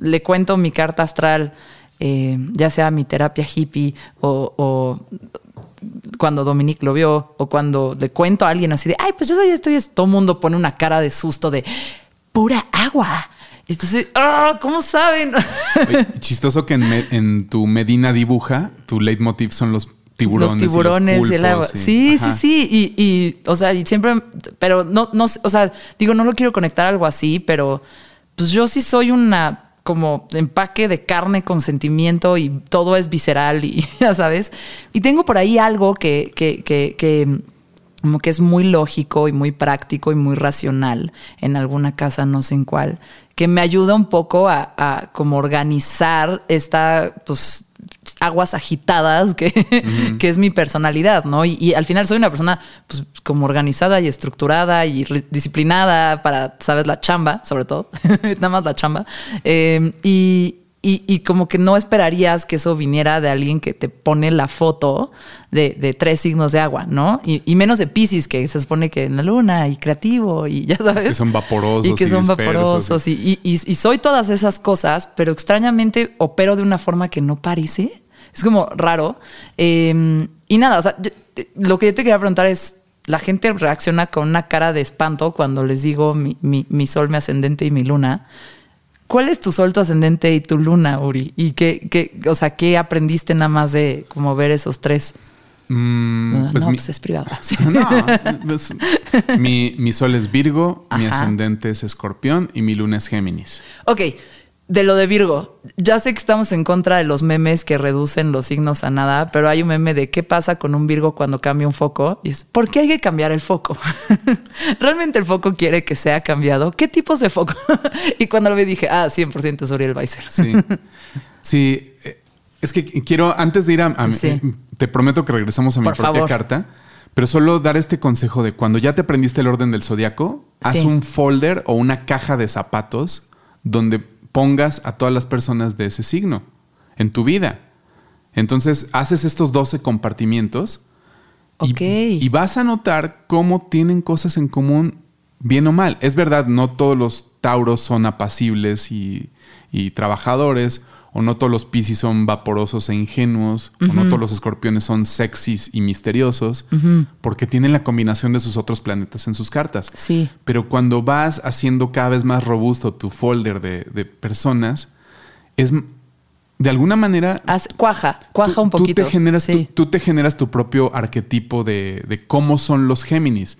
le cuento mi carta astral, eh, ya sea mi terapia hippie o, o cuando Dominique lo vio o cuando le cuento a alguien así de, ay, pues yo soy esto y todo el mundo pone una cara de susto de pura agua. Entonces, oh, ¿cómo saben? Oye, chistoso que en, me, en, tu Medina dibuja, tu leitmotiv son los tiburones. Los tiburones y, los y el agua. Sí, ajá. sí, sí. Y, y, o sea, y siempre, pero no, no, o sea, digo, no lo quiero conectar a algo así, pero pues yo sí soy una como empaque de carne con sentimiento y todo es visceral y ya sabes. Y tengo por ahí algo que, que, que, que como que es muy lógico y muy práctico y muy racional en alguna casa, no sé en cuál, que me ayuda un poco a, a como organizar esta, pues, aguas agitadas que, uh -huh. que es mi personalidad, ¿no? Y, y, al final soy una persona, pues, como organizada y estructurada y disciplinada para, sabes, la chamba, sobre todo, nada más la chamba. Eh, y, y, como que no esperarías que eso viniera de alguien que te pone la foto de, tres signos de agua, ¿no? Y, menos de Pisces, que se supone que en la luna y creativo y ya sabes. Que son vaporosos. Y que son vaporosos. Y, y, soy todas esas cosas, pero extrañamente opero de una forma que no parece. Es como raro. Em, y nada, o sea, lo que yo te quería preguntar es, la gente reacciona con una cara de espanto cuando les digo mi, mi sol, mi ascendente y mi luna. ¿Cuál es tu sol, tu ascendente y tu luna, Uri? ¿Y qué, qué o sea, qué aprendiste nada más de como ver esos tres? Mm, ah, pues no, pues es privado. No, pues, mi, sol es Virgo, mi ascendente es Escorpión y mi luna es Géminis. Ok, de lo de Virgo, ya sé que estamos en contra de los memes que reducen los signos a nada, pero hay un meme de qué pasa con un Virgo cuando cambia un foco y es ¿por qué hay que cambiar el foco? ¿Realmente el foco quiere que sea cambiado? ¿Qué tipos de foco? y cuando lo vi dije, ah, 100% es Uriel Weiser. sí. Sí, eh, es que quiero, antes de ir a, te prometo que regresamos a mi propia carta, pero solo dar este consejo de cuando ya te aprendiste el orden del zodiaco, haz un folder o una caja de zapatos donde pongas a todas las personas de ese signo en tu vida. Entonces haces estos 12 compartimientos y, vas a notar cómo tienen cosas en común, bien o mal. Es verdad, no todos los tauros son apacibles y, y trabajadores, o no todos los piscis son vaporosos e ingenuos, o no todos los escorpiones son sexys y misteriosos, porque tienen la combinación de sus otros planetas en sus cartas. Sí. Pero cuando vas haciendo cada vez más robusto tu folder de, personas, es de alguna manera. cuaja, cuaja un poquito. Tú te, generas, tú, te generas tu propio arquetipo de, cómo son los Géminis.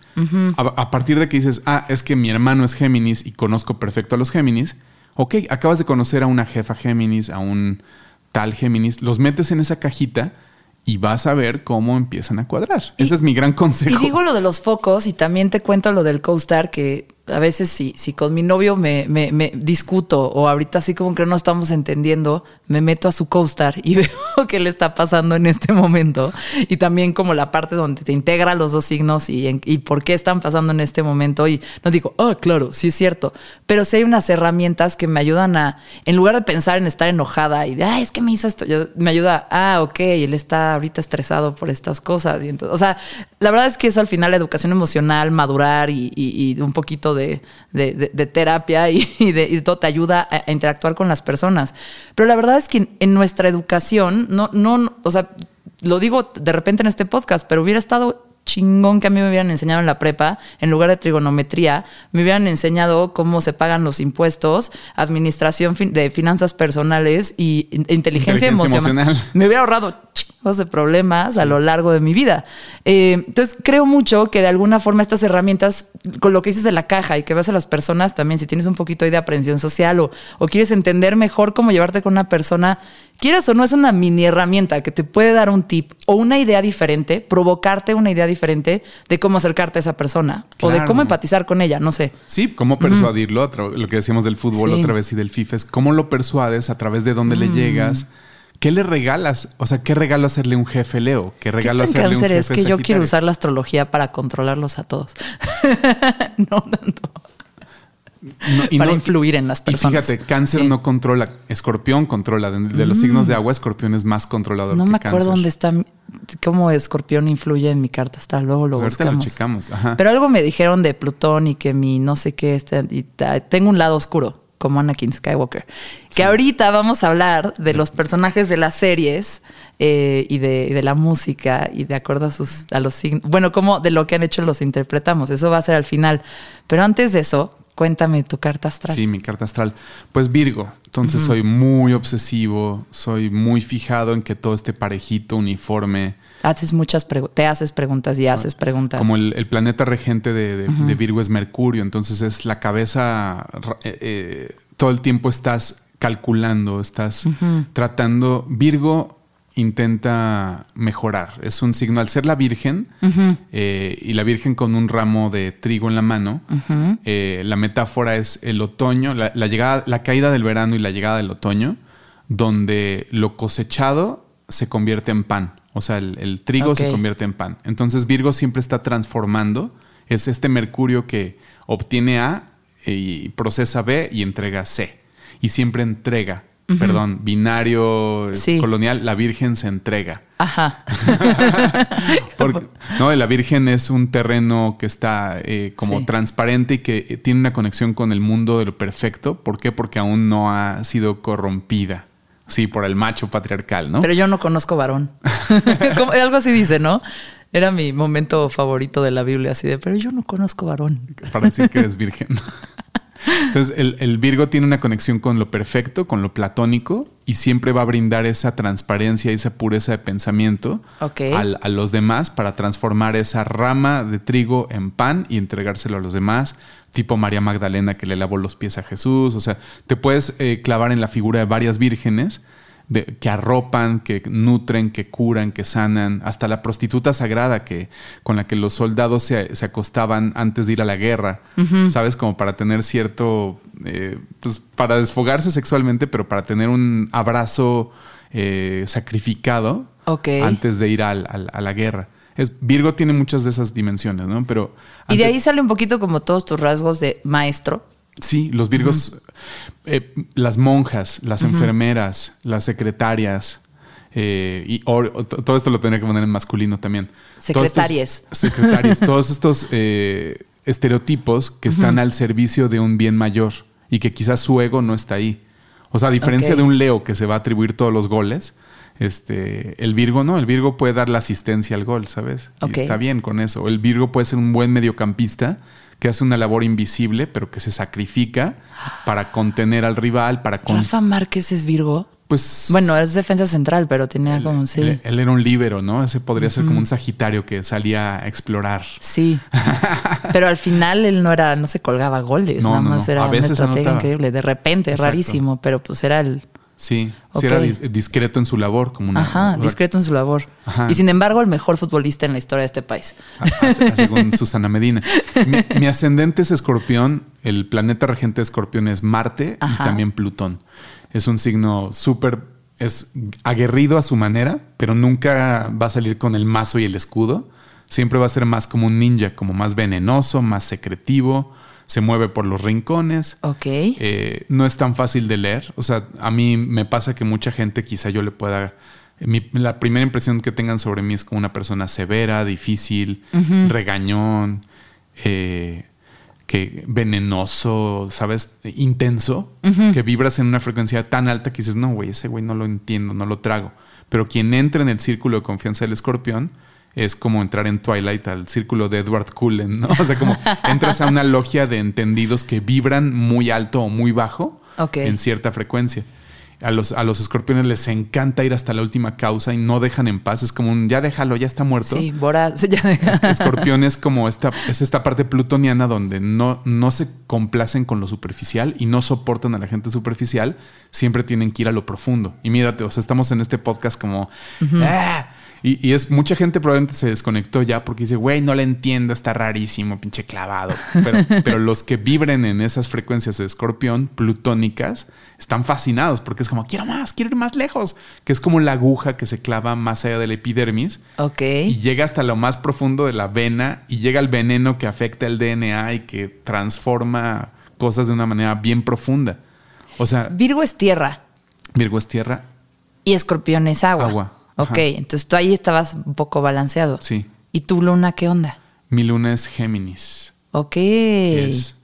a, a, partir de que dices, ah, es que mi hermano es Géminis y conozco perfecto a los Géminis ok, acabas de conocer a una jefa Géminis, a un tal Géminis, los metes en esa cajita y vas a ver cómo empiezan a cuadrar. Ese es mi gran consejo. Y digo lo de los focos y también te cuento lo del co-star que a veces si, si con mi novio me, me, discuto o ahorita así como que no estamos entendiendo, me meto a su co-star y veo qué le está pasando en este momento. Y también como la parte donde te integra los dos signos y, y por qué están pasando en este momento. Y no digo, ah, claro, sí es cierto. Pero sí hay unas herramientas que me ayudan a, en lugar de pensar en estar enojada y de, ah, es que me hizo esto, me ayuda, ah, ok, él está ahorita estresado por estas cosas. Y entonces, o sea, la verdad es que eso al final, la educación emocional, madurar y, y un poquito de, terapia y, de, todo te ayuda a, interactuar con las personas. Pero la verdad es que en, nuestra educación, no, no, o sea, lo digo de repente en este podcast, pero hubiera estado chingón que a mí me hubieran enseñado en la prepa, en lugar de trigonometría, me hubieran enseñado cómo se pagan los impuestos, administración de finanzas personales y inteligencia, emocional. Me hubiera ahorrado chingos de problemas a lo largo de mi vida. Eh, entonces, creo mucho que de alguna forma estas herramientas, con lo que dices de la caja y que ves a las personas también, si tienes un poquito de aprensión social o, o quieres entender mejor cómo llevarte con una persona, quieras o no, es una mini herramienta que te puede dar un tip o una idea diferente, provocarte una idea diferente de cómo acercarte a esa persona o de cómo empatizar con ella, no sé. Sí, cómo persuadirlo, lo que decíamos del fútbol otra vez y del FIFA, es cómo lo persuades, a través de dónde le mm. llegas. ¿Qué le regalas? O sea, ¿qué regalo hacerle un jefe Leo? ¿Qué regalo hacerle un jefe es que yo quiero usar la astrología para controlarlos a todos. no tanto. Para influir en las personas. Y fíjate, cáncer no controla, escorpión controla. De, los signos de mm. agua, escorpión es más controlador. No me acuerdo dónde está, cómo escorpión influye en mi carta astral. Luego lo pues buscamos. Lo checamos. Pero algo me dijeron de Plutón y que mi no sé qué, este, y tengo un lado oscuro como Anakin Skywalker. Que ahorita vamos a hablar de los personajes de las series eh, y, de, la música y de acuerdo a, sus, a los signos. Bueno, como de lo que han hecho los interpretamos. Eso va a ser al final. Pero antes de eso, cuéntame tu carta astral. Sí, mi carta astral. Pues Virgo. Entonces soy muy obsesivo, soy muy fijado en que todo esté parejito, uniforme. Haces muchas te haces preguntas y haces preguntas. Como el, planeta regente de, Virgo es Mercurio, entonces es la cabeza, eh, eh, todo el tiempo estás calculando, estás tratando. Virgo intenta mejorar. Es un signo, al ser la Virgen eh, y la Virgen con un ramo de trigo en la mano, la metáfora es el otoño, la, llegada, la caída del verano y la llegada del otoño, donde lo cosechado se convierte en pan. O sea, el, trigo se convierte en pan. Entonces Virgo siempre está transformando. Es este Mercurio que obtiene A y procesa B y entrega C. Y siempre entrega. Perdón, binario Sí. colonial, la Virgen se entrega. Ajá. Porque, no, la Virgen es un terreno que está eh, como Sí. transparente y que eh, tiene una conexión con el mundo de lo perfecto. ¿Por qué? Porque aún no ha sido corrompida. Sí, por el macho patriarcal, ¿no? Pero yo no conozco varón. Como- algo así dice, ¿no? Era mi momento favorito de la Biblia, así de, pero yo no conozco varón. para decir que eres virgen. Entonces, el, el Virgo tiene una conexión con lo perfecto, con lo platónico, y siempre va a brindar esa transparencia y esa pureza de pensamiento al- a los demás para transformar esa rama de trigo en pan y entregárselo a los demás, tipo María Magdalena que le lavó los pies a Jesús. O sea, te puedes eh, clavar en la figura de varias vírgenes de- que arropan, que nutren, que curan, que sanan, hasta la prostituta sagrada que, con la que los soldados se, se acostaban antes de ir a la guerra, ¿sabes? Como para tener cierto, eh, pues para desfogarse sexualmente, pero para tener un abrazo eh, sacrificado antes de ir a la guerra. Es, Virgo tiene muchas de esas dimensiones, ¿no? Pero Y de ahí sale un poquito como todos tus rasgos de maestro. Sí, los virgos, eh, las monjas, las enfermeras, las secretarias, eh, y or- todo esto lo tendría que poner en masculino también. Secretarias. secretarias, todos estos eh, estereotipos que están al servicio de un bien mayor y que quizás su ego no está ahí. O sea, a diferencia de un Leo que se va a atribuir todos los goles, este, el Virgo no, el Virgo puede dar la asistencia al gol, ¿sabes? Y está bien con eso. El Virgo puede ser un buen mediocampista que hace una labor invisible, pero que se sacrifica para contener al rival, para con, Rafa Márquez es Virgo. pues Bueno, es defensa central, pero tenía como, sí. él, él era un líbero, ¿no? Ese podría ser como un Sagitario que salía a explorar. Sí. Pero al final él no era, no se colgaba goles, No, nada no, más no. era una estrategia anotaba. increíble. De repente, Exacto. rarísimo, pero pues era el Sí, sí era dis- discreto en su labor, como una. ajá, discreto en su labor. Ajá. Y sin embargo, el mejor futbolista en la historia de este país. a- a- según Susana Medina. Mi, mi ascendente es escorpión, el planeta regente de escorpión es Marte Ajá. y también Plutón. Es un signo súper, es aguerrido a su manera, pero nunca va a salir con el mazo y el escudo. Siempre va a ser más como un ninja, como más venenoso, más secretivo, se mueve por los rincones. Ok. Eh, no es tan fácil de leer. O sea, a mí me pasa que mucha gente quizá yo le pueda... mi- la primera impresión que tengan sobre mí es como una persona severa, difícil, regañón, eh, que venenoso, ¿sabes? Intenso, que vibras en una frecuencia tan alta que dices, no, güey, ese güey no lo entiendo, no lo trago. Pero quien entra en el círculo de confianza del escorpión es como entrar en Twilight al círculo de Edward Cullen, ¿no? O sea, como entras a una logia de entendidos que vibran muy alto o muy bajo Ok. en cierta frecuencia. A los, a los escorpiones les encanta ir hasta la última causa y no dejan en paz. Es como un, ya déjalo, ya está muerto. Sí, Bora. ya- Es- Escorpión es como esta, es esta parte plutoniana donde no, no se complacen con lo superficial y no soportan a la gente superficial, siempre tienen que ir a lo profundo. Y mírate, o sea, estamos en este podcast como... "Ah", y, y es mucha gente probablemente se desconectó ya porque dice, güey, no le entiendo, está rarísimo, pinche clavado. Pero, pero los que vibren en esas frecuencias de escorpión plutónicas están fascinados porque es como, quiero más, quiero ir más lejos, que es como la aguja que se clava más allá de la epidermis ok. y llega hasta lo más profundo de la vena y llega el veneno que afecta el DNA y que transforma cosas de una manera bien profunda. O sea, Virgo es tierra Virgo es tierra, y escorpión es agua. Agua, Ok, ajá. entonces tú ahí estabas un poco balanceado. sí. ¿Y tu luna qué onda? Mi luna es Géminis. Ok. Es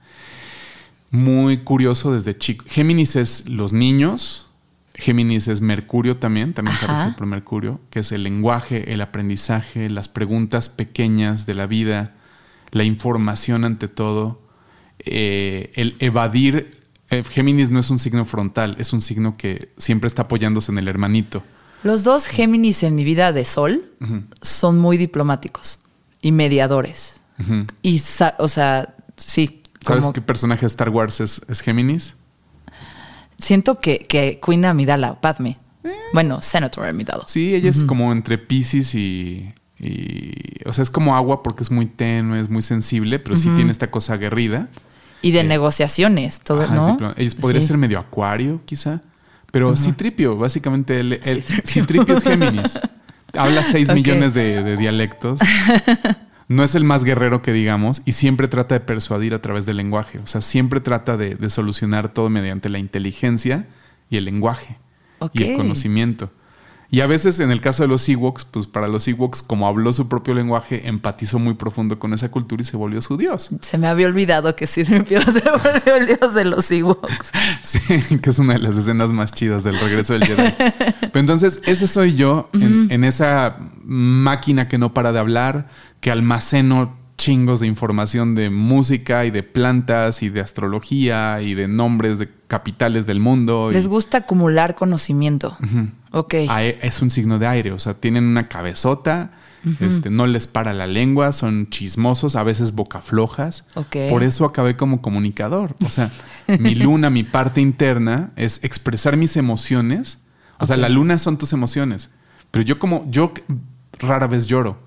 muy curioso desde chico. Géminis es los niños. Géminis es Mercurio también, también regido por Mercurio, que es el lenguaje, el aprendizaje, las preguntas pequeñas de la vida, la información ante todo, eh, el evadir. eh, Géminis no es un signo frontal, es un signo que siempre está apoyándose en el hermanito. Los dos Géminis en mi vida de sol son muy diplomáticos y mediadores. Y, o sea, sí. ¿Sabes como- qué personaje de Star Wars es, es Géminis? Siento que, que Queen Amidala, Padme. Bueno, Senator Amidala. Sí, ella es como entre Pisces y, y- O sea, es como agua porque es muy tenue, es muy sensible, pero sí tiene esta cosa aguerrida. Y de Eh, negociaciones, todo, Ajá, ¿no? Ella podría Sí. ser medio acuario, quizá. Pero Citripio, básicamente, él, él- Citripio. Es Géminis. Habla 6 Ok. millones de, de dialectos. No es el más guerrero que digamos y siempre trata de persuadir a través del lenguaje. O sea, siempre trata de, de solucionar todo mediante la inteligencia y el lenguaje y el conocimiento. Y a veces en el caso de los Ewoks, pues para los Ewoks, como habló su propio lenguaje, empatizó muy profundo con esa cultura y se volvió su dios. Se me había olvidado que Citripio se volvió el dios de los Ewoks. Sí, que es una de las escenas más chidas del regreso del Jedi. Pero entonces, ese soy yo en, en esa máquina que no para de hablar, que almaceno chingos de información de música y de plantas y de astrología y de nombres de capitales del mundo. y- Les gusta acumular conocimiento. Ok. Es un signo de aire, o sea, tienen una cabezota, este, no les para la lengua, son chismosos, a veces boca flojas. Ok. Por eso acabé como comunicador. O sea, mi luna, mi parte interna es expresar mis emociones. O sea, la luna son tus emociones. Pero yo como, yo rara vez lloro.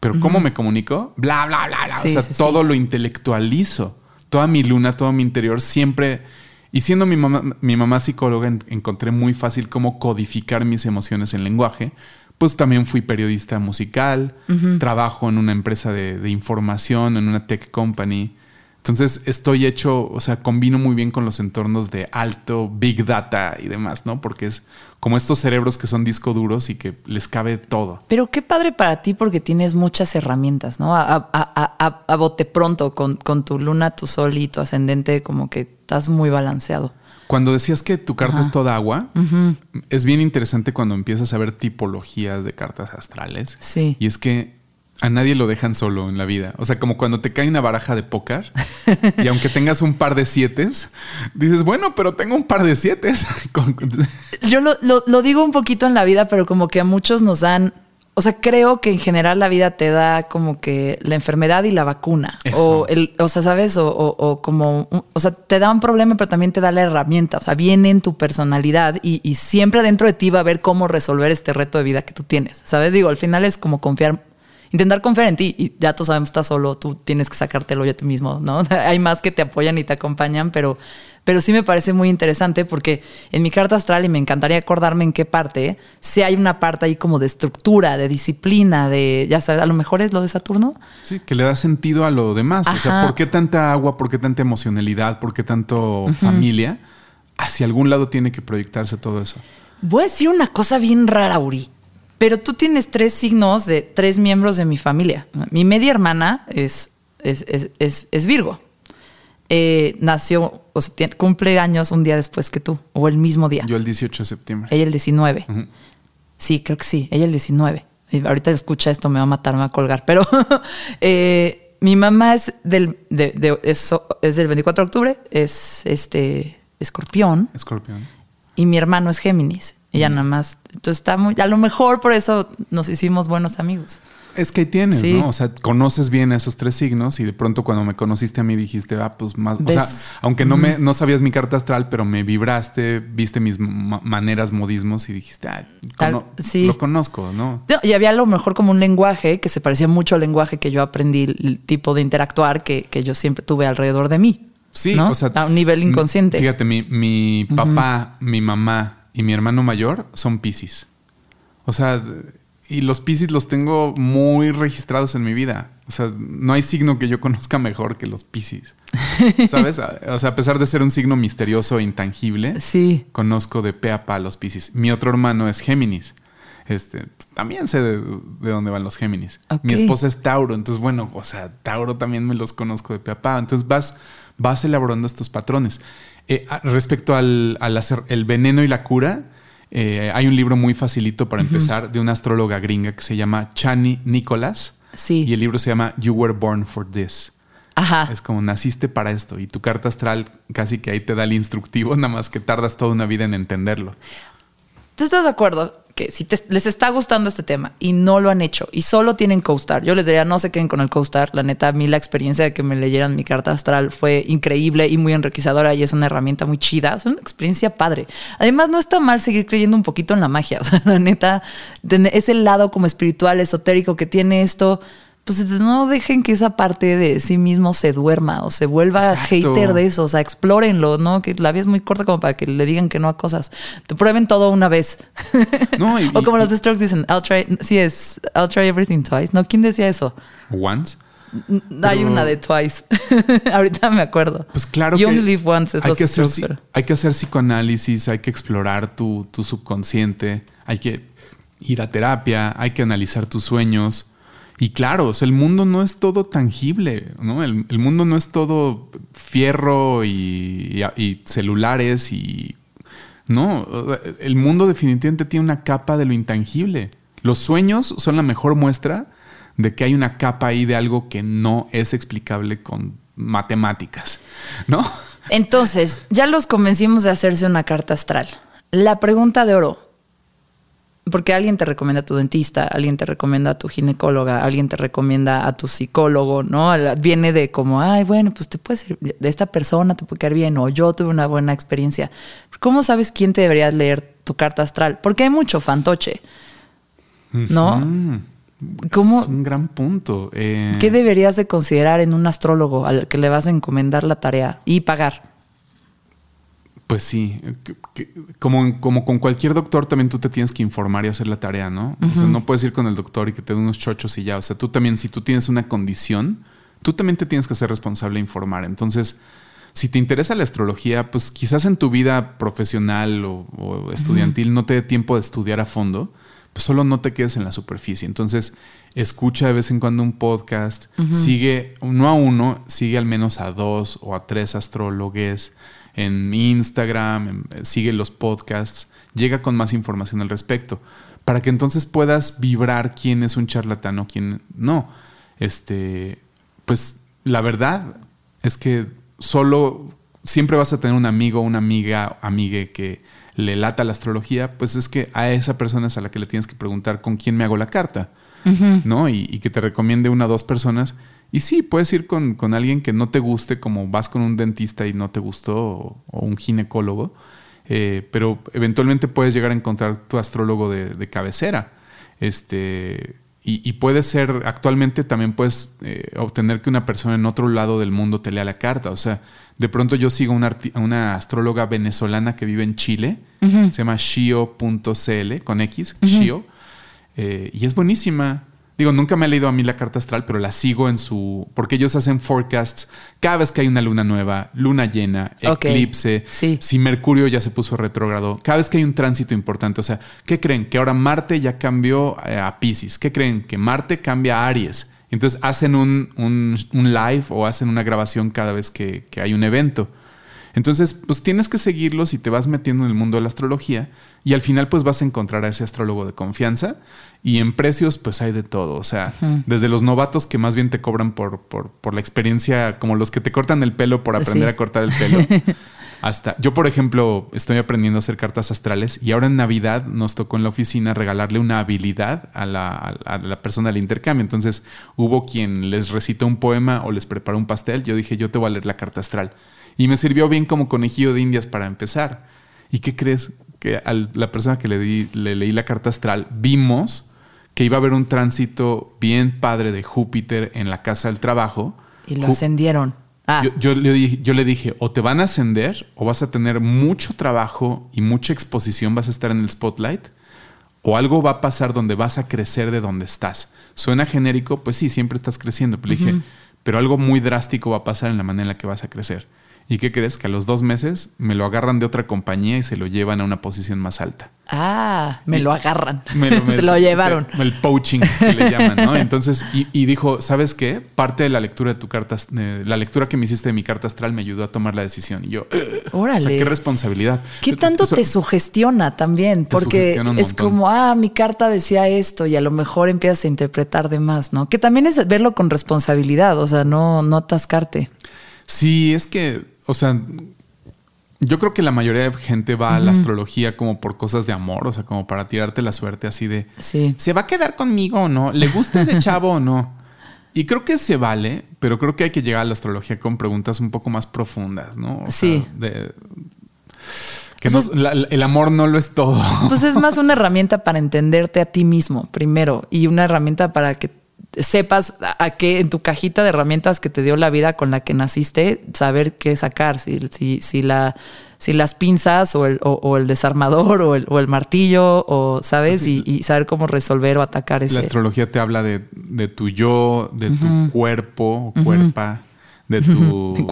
Pero ¿cómo me comunico? Bla, bla, bla, bla. Sí, o sea, sí, sí. todo lo intelectualizo. Toda mi luna, todo mi interior siempre... Y siendo mi mamá, mi mamá psicóloga, en- encontré muy fácil cómo codificar mis emociones en lenguaje. Pues también fui periodista musical, trabajo en una empresa de, de información, en una tech company. Entonces estoy hecho, o sea, combino muy bien con los entornos de alto, big data y demás, ¿no? Porque es como estos cerebros que son disco duros y que les cabe todo. Pero qué padre para ti porque tienes muchas herramientas, ¿no? A, a- a- a- a bote pronto, con, con tu luna, tu sol y tu ascendente, como que estás muy balanceado. Cuando decías que tu carta es toda agua, es bien interesante cuando empiezas a ver tipologías de cartas astrales. Sí. Y es que a nadie lo dejan solo en la vida. O sea, como cuando te cae una baraja de póker y aunque tengas un par de sietes, dices, bueno, pero tengo un par de sietes. Con- Yo lo, lo- lo digo un poquito en la vida, pero como que a muchos nos dan. O sea, creo que en general la vida te da como que la enfermedad y la vacuna. Eso. O, el, o sea, ¿sabes? O, o- o como. O sea, te da un problema, pero también te da la herramienta. O sea, viene en tu personalidad y, y siempre dentro de ti va a ver cómo resolver este reto de vida que tú tienes. ¿Sabes? Digo, al final es como confiar. Intentar confiar en ti y ya tú sabemos, estás solo, tú tienes que sacártelo ya ti mismo, ¿no? Hay más que te apoyan y te acompañan, pero, pero sí me parece muy interesante porque en mi carta astral, y me encantaría acordarme en qué parte, sí hay una parte ahí como de estructura, de disciplina, de, ya sabes, a lo mejor es lo de Saturno. Sí, que le da sentido a lo demás. O sea. ¿por qué tanta agua? ¿Por qué tanta emocionalidad? ¿Por qué tanto familia? Hacia algún lado tiene que proyectarse todo eso. Voy a decir una cosa bien rara, Uri. Pero tú tienes tres signos de tres miembros de mi familia. Mi media hermana es, es, es- es- Virgo. Eh, nació, o sea, tiene- cumple años un día después que tú, o el mismo día. Yo el 18 de septiembre. Ella el 19. Ujú. Sí, creo que sí. Ella el 19. Y ahorita escucha esto, me va a matar, me va a colgar. Pero eh, mi mamá es del, de- de- es, es del 24 de octubre, es este escorpión. Escorpión. Y mi hermano es Géminis. Ella nada más. Entonces está muy. A lo mejor por eso nos hicimos buenos amigos. Es que ahí tienes, Sí. ¿no? O sea, conoces bien a esos tres signos y de pronto cuando me conociste a mí dijiste, ah, pues más. O sea, aunque no, me, no sabías mi carta astral, pero me vibraste, viste mis ma- maneras, modismos y dijiste, ah, cono- Tal- sí. lo conozco, ¿no? No, Y había a lo mejor como un lenguaje que se parecía mucho al lenguaje que yo aprendí, el tipo de interactuar que, que yo siempre tuve alrededor de mí. Sí, ¿no? o sea. A un nivel inconsciente. Fíjate, mi, mi papá, mi mamá y mi hermano mayor son Piscis. O sea, y los Piscis los tengo muy registrados en mi vida. O sea, no hay signo que yo conozca mejor que los Piscis. ¿Sabes? O sea, a pesar de ser un signo misterioso e intangible, Sí. conozco de pe a pa a los Piscis. Mi otro hermano es Géminis. Este, pues, también sé de, de dónde van los Géminis. Ok. Mi esposa es Tauro, entonces bueno, o sea, Tauro también me los conozco de pe a pa. Entonces vas, vas elaborando estos patrones. Eh, respecto al, al hacer el veneno y la cura, eh, hay un libro muy facilito para empezar de una astróloga gringa que se llama Chani Nicholas. Sí. Y el libro se llama You Were Born for This. Ajá. Es como naciste para esto y tu carta astral casi que ahí te da el instructivo, nada más que tardas toda una vida en entenderlo. ¿Tú estás de acuerdo si les está gustando este tema y no lo han hecho y solo tienen CoStar, yo les diría no se queden con el CoStar. La neta, a mí la experiencia de que me leyeran mi carta astral fue increíble y muy enriquecedora y es una herramienta muy chida. Es una experiencia padre. Además, no está mal seguir creyendo un poquito en la magia. O sea, la neta, ese lado como espiritual, esotérico que tiene esto. Pues no dejen que esa parte de sí mismo se duerma o se vuelva Exacto. hater de eso. O sea, explórenlo, ¿no? Que la vida es muy corta como para que le digan que no a cosas. Te prueben todo una vez. No, y- o como y- los Strokes dicen, I'll try, sí es, I'll try everything twice. ¿No? ¿Quién decía eso? Once. Hay una de Twice. Ahorita me acuerdo. Pues claro You que only live once. Hay que, hacer, hay que hacer psicoanálisis, hay que explorar tu, tu subconsciente, hay que ir a terapia, hay que analizar tus sueños. Y claro, el mundo no es todo tangible, ¿no? El, mundo no es todo fierro y, y- celulares y... No, el mundo definitivamente tiene una capa de lo intangible. Los sueños son la mejor muestra de que hay una capa ahí de algo que no es explicable con matemáticas, ¿no? Entonces, ya los convencimos de hacerse una carta astral. La pregunta de oro. Porque alguien te recomienda a tu dentista, alguien te recomienda a tu ginecóloga, alguien te recomienda a tu psicólogo, ¿no? Viene de como, ay, bueno, pues te puede ser, de esta persona te puede caer bien, o yo tuve una buena experiencia. ¿Cómo sabes quién te debería leer tu carta astral? Porque hay mucho fantoche, ¿no? ¿Cómo- Es un gran punto. Eh, ¿Qué deberías de considerar en un astrólogo al que le vas a encomendar la tarea y pagar? Pues sí, que- que- como, como con cualquier doctor también tú te tienes que informar y hacer la tarea, ¿no? O sea, no puedes ir con el doctor y que te dé unos chochos y ya. O sea, tú también, si tú tienes una condición, tú también te tienes que ser responsable e informar. Entonces, si te interesa la astrología, pues quizás en tu vida profesional o, o estudiantil no te dé tiempo de estudiar a fondo, pues solo no te quedes en la superficie. Entonces, escucha de vez en cuando un podcast, sigue uno a uno, sigue al menos a dos o a tres astrólogos en Instagram, en- sigue los podcasts, llega con más información al respecto, para que entonces puedas vibrar quién es un charlatán o quién no. Este, pues la verdad es que solo siempre vas a tener un amigo, una amiga, amigue que le lata la astrología, pues es que a esa persona es a la que le tienes que preguntar con quién me hago la carta, ¿no? Y, y que te recomiende una o dos personas. Y sí, puedes ir con, con alguien que no te guste, como vas con un dentista y no te gustó, o, o un ginecólogo, eh, pero eventualmente puedes llegar a encontrar tu astrólogo de, de cabecera. Este, y, y puede ser, actualmente también puedes eh, obtener que una persona en otro lado del mundo te lea la carta. O sea, de pronto yo sigo una, una astróloga venezolana que vive en Chile, se llama shio.cl, con X, Shio, eh, y es buenísima. Digo, nunca me ha leído a mí la carta astral, pero la sigo en su... Porque ellos hacen forecasts cada vez que hay una luna nueva, luna llena, eclipse, sí. si Mercurio ya se puso retrógrado, cada vez que hay un tránsito importante, o sea, ¿qué creen? Que ahora Marte ya cambió eh, a Pisces. ¿Qué creen? Que Marte cambia a Aries. Entonces hacen un, un- un live o hacen una grabación cada vez que, que hay un evento. Entonces, pues tienes que seguirlos y te vas metiendo en el mundo de la astrología y al final pues vas a encontrar a ese astrólogo de confianza y en precios pues hay de todo, o sea, desde los novatos que más bien te cobran por, por, por la experiencia, como los que te cortan el pelo por aprender Sí. a cortar el pelo, hasta yo por ejemplo estoy aprendiendo a hacer cartas astrales y ahora en Navidad nos tocó en la oficina regalarle una habilidad a la, a la- a la persona del intercambio, entonces hubo quien les recitó un poema o les preparó un pastel, yo dije yo te voy a leer la carta astral. Y me sirvió bien como conejillo de indias para empezar. ¿Y qué crees? Que a la persona que le, di- le leí la carta astral, vimos que iba a haber un tránsito bien padre de Júpiter en la casa del trabajo. Y lo Ju- ascendieron. Ah, yo, yo le dije, yo le dije, o te van a ascender o vas a tener mucho trabajo y mucha exposición, vas a estar en el spotlight, o algo va a pasar donde vas a crecer de donde estás. Suena genérico, pues sí, siempre estás creciendo. Pero le dije, pero algo muy drástico va a pasar en la manera en la que vas a crecer. ¿Y qué crees? Que a los dos meses me lo agarran de otra compañía y se lo llevan a una posición más alta. ah, me lo agarran. Me lo- me- Se lo llevaron. se- el poaching que le llaman, ¿no? Entonces, y, y dijo, ¿sabes qué? Parte de la lectura de tu carta, eh, la lectura que me hiciste de mi carta astral me ayudó a tomar la decisión. Y yo, Órale. o sea, qué responsabilidad. ¿Qué tanto Eso- te sugestiona también? Te Porque sugestiona es como, ah, mi carta decía esto y a lo mejor empiezas a interpretar de más, ¿no? Que también es verlo con responsabilidad, o sea, no, no atascarte. Sí, es que, o sea, yo creo que la mayoría de gente va a la astrología como por cosas de amor, o sea, como para tirarte la suerte así de, Sí. ¿se va a quedar conmigo o no? ¿Le gusta ese chavo o no? Y creo que se vale, pero creo que hay que llegar a la astrología con preguntas un poco más profundas, ¿no? O Sí. sea, de- que Pues no- la- el amor no lo es todo. Pues es más una herramienta para entenderte a ti mismo primero y una herramienta para que sepas a qué en tu cajita de herramientas que te dio la vida con la que naciste, saber qué sacar, si, si, si la si las pinzas o el, o, el desarmador o el, o el, martillo o sabes y, y, saber cómo resolver o atacar ese. La astrología te habla de, de tu yo, de tu cuerpo o cuerpa de tu...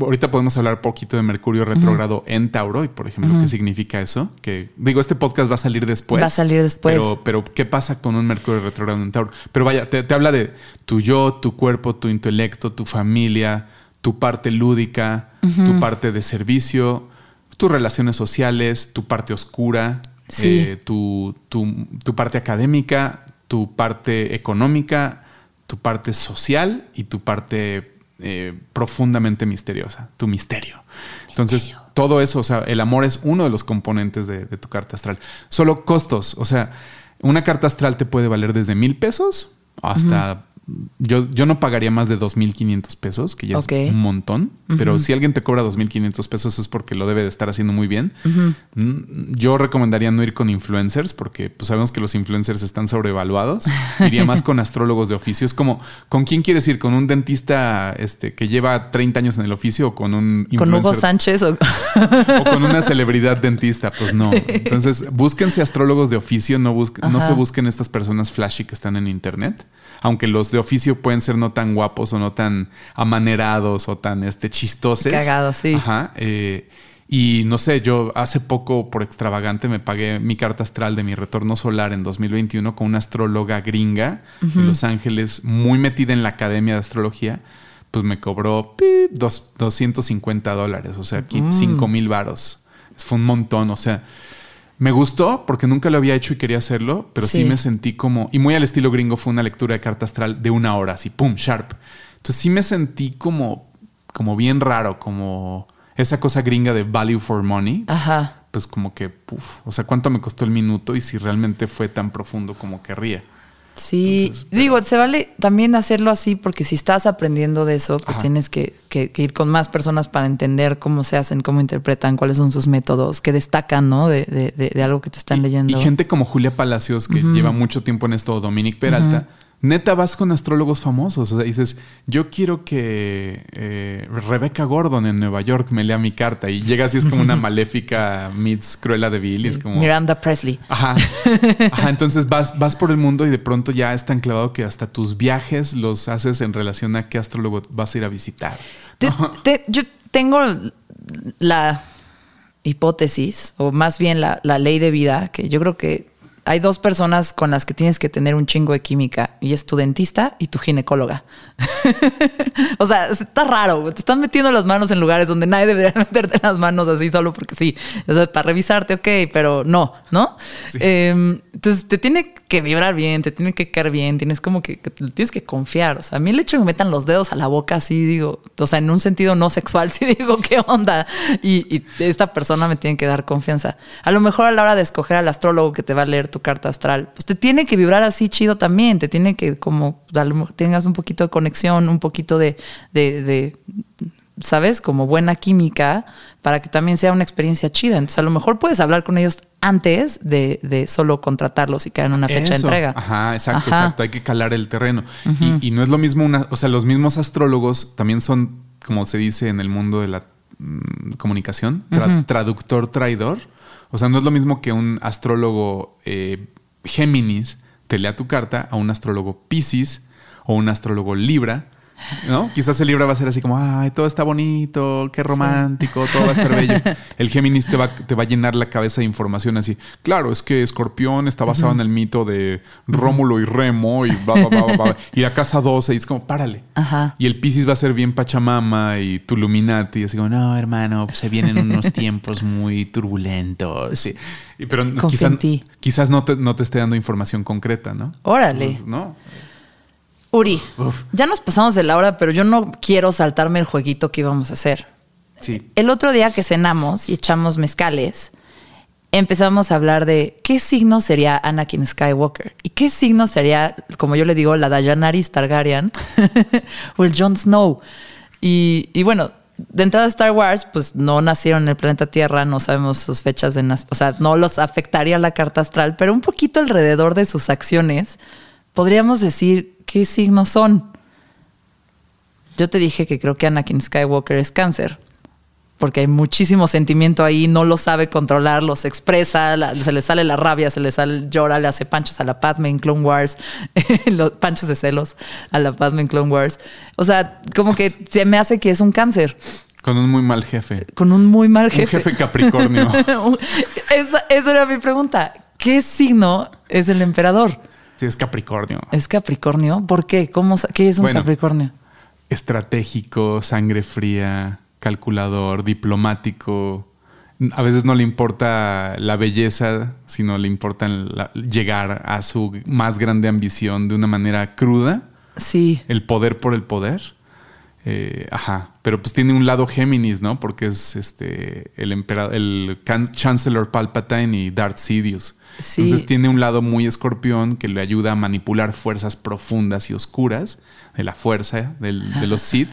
Ahorita podemos hablar un poquito de Mercurio retrógrado en Tauro y, por ejemplo, qué significa eso. Que digo, este podcast va a salir después. Va a salir después. Pero, pero ¿qué pasa con un Mercurio retrógrado en Tauro? Pero vaya, te, habla de tu yo, tu cuerpo, tu intelecto, tu familia, tu parte lúdica, tu parte de servicio, tus relaciones sociales, tu parte oscura, eh, tu, tu, tu parte académica, tu parte económica, tu parte social y tu parte eh, profundamente misteriosa, tu misterio. Entonces, todo eso, o sea, el amor es uno de los componentes de, tu carta astral. Solo costos, o sea, una carta astral te puede valer desde mil pesos hasta yo, yo no pagaría más de 2.500 pesos, que ya es un montón, pero si alguien te cobra 2.500 pesos es porque lo debe de estar haciendo muy bien. Mm, yo recomendaría no ir con influencers porque pues, sabemos que los influencers están sobrevaluados. Iría más con astrólogos de oficio. Es como, ¿con quién quieres ir? ¿Con un dentista este, que lleva 30 años en el oficio o con un influencer? ¿Con Hugo Sánchez? O... o con una celebridad dentista? Pues no. Entonces, búsquense astrólogos de oficio, no, no se busquen estas personas flashy que están en internet aunque los de oficio pueden ser no tan guapos o no tan amanerados o tan este, chistosos. Cagados, sí. Ajá. Eh, y no sé, yo hace poco por extravagante me pagué mi carta astral de mi retorno solar en 2021 con una astróloga gringa de Los Ángeles, muy metida en la academia de astrología. Pues me cobró dos, 250 dólares, o sea, aquí 5 mm. mil varos. Fue un montón, o sea, me gustó porque nunca lo había hecho y quería hacerlo, pero sí. me sentí como, y muy al estilo gringo fue una lectura de carta astral de una hora, así, pum, sharp. Entonces sí me sentí como, como bien raro, como esa cosa gringa de value for money. Ajá. Pues como que, puf, o sea, ¿cuánto me costó el minuto y si realmente fue tan profundo como querría? Sí, digo, se vale también hacerlo así porque si estás aprendiendo de eso, pues tienes que, ir con más personas para entender cómo se hacen, cómo interpretan, cuáles son sus métodos, qué destacan, ¿no? De, de, algo que te están leyendo. Y gente como Julia Palacios, que lleva mucho tiempo en esto, Dominic Peralta neta vas con astrólogos famosos. O sea, dices, yo quiero que eh, Rebecca Gordon en Nueva York me lea mi carta y llegas y es como una maléfica meets Cruella de Vil. es como, Miranda Presley. Ajá. Ajá. Entonces vas, vas por el mundo y de pronto ya es tan clavado que hasta tus viajes los haces en relación a qué astrólogo vas a ir a visitar. yo tengo la hipótesis, o más bien la, la ley de vida, que yo creo que hay dos personas con las que tienes que tener un chingo de química y es tu dentista y tu ginecóloga. o sea, está raro. Te están metiendo las manos en lugares donde nadie debería meterte las manos así solo porque sí. O sea, para revisarte, ok, pero no, ¿no? Em, entonces te tiene que vibrar bien, te tiene que caer bien, tienes como que, tienes que confiar. O sea, a mí el hecho de que me metan los dedos a la boca así, digo, o sea, en un sentido no sexual, sí digo, ¿qué onda? Y, y esta persona me tiene que dar confianza. A lo mejor a la hora de escoger al astrólogo que te va a leer tu carta astral, pues te tiene que vibrar así chido también, te tiene que como, tengas un poquito de conexión, un poquito de, de, ¿sabes? Como buena química para que también sea una experiencia chida. Entonces a lo mejor puedes hablar con ellos antes de, solo contratarlos y caer en una fecha de entrega. Ajá, exacto, exacto. Hay que calar el terreno. y, no es lo mismo una, o sea, los mismos astrólogos también son, como se dice en el mundo de la mm, comunicación, traductor traidor. O sea, no es lo mismo que un astrólogo eh, Géminis te lea tu carta a un astrólogo Pisces o un astrólogo Libra ¿No? Quizás el libro va a ser así como, ay, todo está bonito, qué romántico, todo va a estar bello. El Géminis te va, te va a llenar la cabeza de información así. Claro, es que Escorpión está basado en el mito de Rómulo y Remo y va, va, Y la casa 12 y es como, párale. Y el Piscis va a ser bien Pachamama y Tuluminati. Así como, no, hermano, se vienen unos tiempos muy turbulentos. Sí. Pero quizás, quizás no, te, no te esté dando información concreta, ¿no? Órale. Pues, ¿No? Uri, ya nos pasamos de la hora, pero yo no quiero saltarme el jueguito que íbamos a hacer. Sí. El otro día que cenamos y echamos mezcales, empezamos a hablar de qué signo sería Anakin Skywalker y qué signo sería, como yo le digo, la Dayanaris Targaryen o el Jon Snow. Y, bueno, de entrada Star Wars, pues no nacieron en el planeta Tierra, no sabemos sus fechas de nacimiento, o sea, no los afectaría la carta astral, pero un poquito alrededor de sus acciones podríamos decir qué signos son. Yo te dije que creo que Anakin Skywalker es cáncer, porque hay muchísimo sentimiento ahí, no lo sabe controlar, los expresa, la- se le sale la rabia, se le sale llora, le hace panchos a la Padme en Clone Wars, los panchos de celos a la Padme en Clone Wars. O sea, como que se me hace que es un cáncer, Con un muy mal jefe. con un muy mal Un jefe. jefe Capricornio. esa, esa era mi pregunta. ¿Qué signo es el emperador? Sí, es Capricornio. ¿Es Capricornio? ¿Por qué? ¿Cómo, ¿Qué es un Bueno. Capricornio? Estratégico, sangre fría, calculador, diplomático. A veces no le importa la belleza, sino le importa la- llegar a su más grande ambición de una manera cruda. Sí. El poder por el poder. Eh, ajá. Pero pues tiene un lado Géminis, ¿no? Porque es este el emperador, el Chancellor Palpatine y Darth Sidious. Sí. Entonces tiene un lado muy escorpión que le ayuda a manipular fuerzas profundas y oscuras de la fuerza del- de los Sith.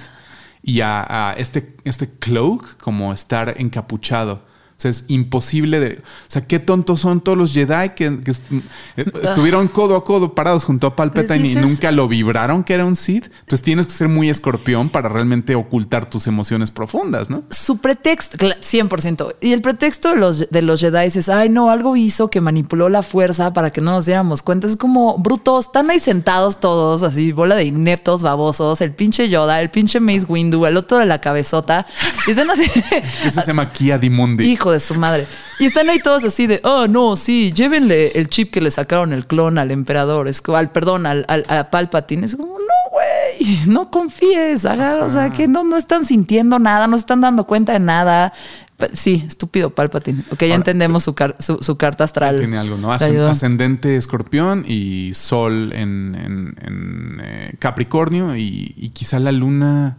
Y a, a este, este cloak como estar encapuchado. O sea, es imposible de... O sea, qué tontos son todos los Jedi que, eh, estuvieron codo a codo parados junto a Palpatine Pues y nunca lo vibraron que era un Sith. Entonces tienes que ser muy escorpión para realmente ocultar tus emociones profundas, ¿no? Su pretexto, cla- 100%. Y el pretexto de los, de los Jedi es, ay, no, algo hizo que manipuló la fuerza para que no nos diéramos cuenta. Es como brutos, están ahí sentados todos, así, bola de ineptos, babosos, el pinche Yoda, el pinche Mace Windu, el otro de la cabezota. Y están así, eso se llama Kia Dimundi. hijo de su madre. Y están ahí todos así de, oh, no, sí, llévenle el chip que le sacaron el clon al emperador, es al, perdón, al, al- a Palpatine. Es como, no, güey, no confíes, haga, o sea, que no, no están sintiendo nada, no se están dando cuenta de nada. Sí, estúpido Palpatine. Ok, ya Ahora, entendemos su, car- su, su carta astral. Tiene algo, ¿no? Ascendente escorpión y sol en, en- en, eh, Capricornio y, y quizá la luna.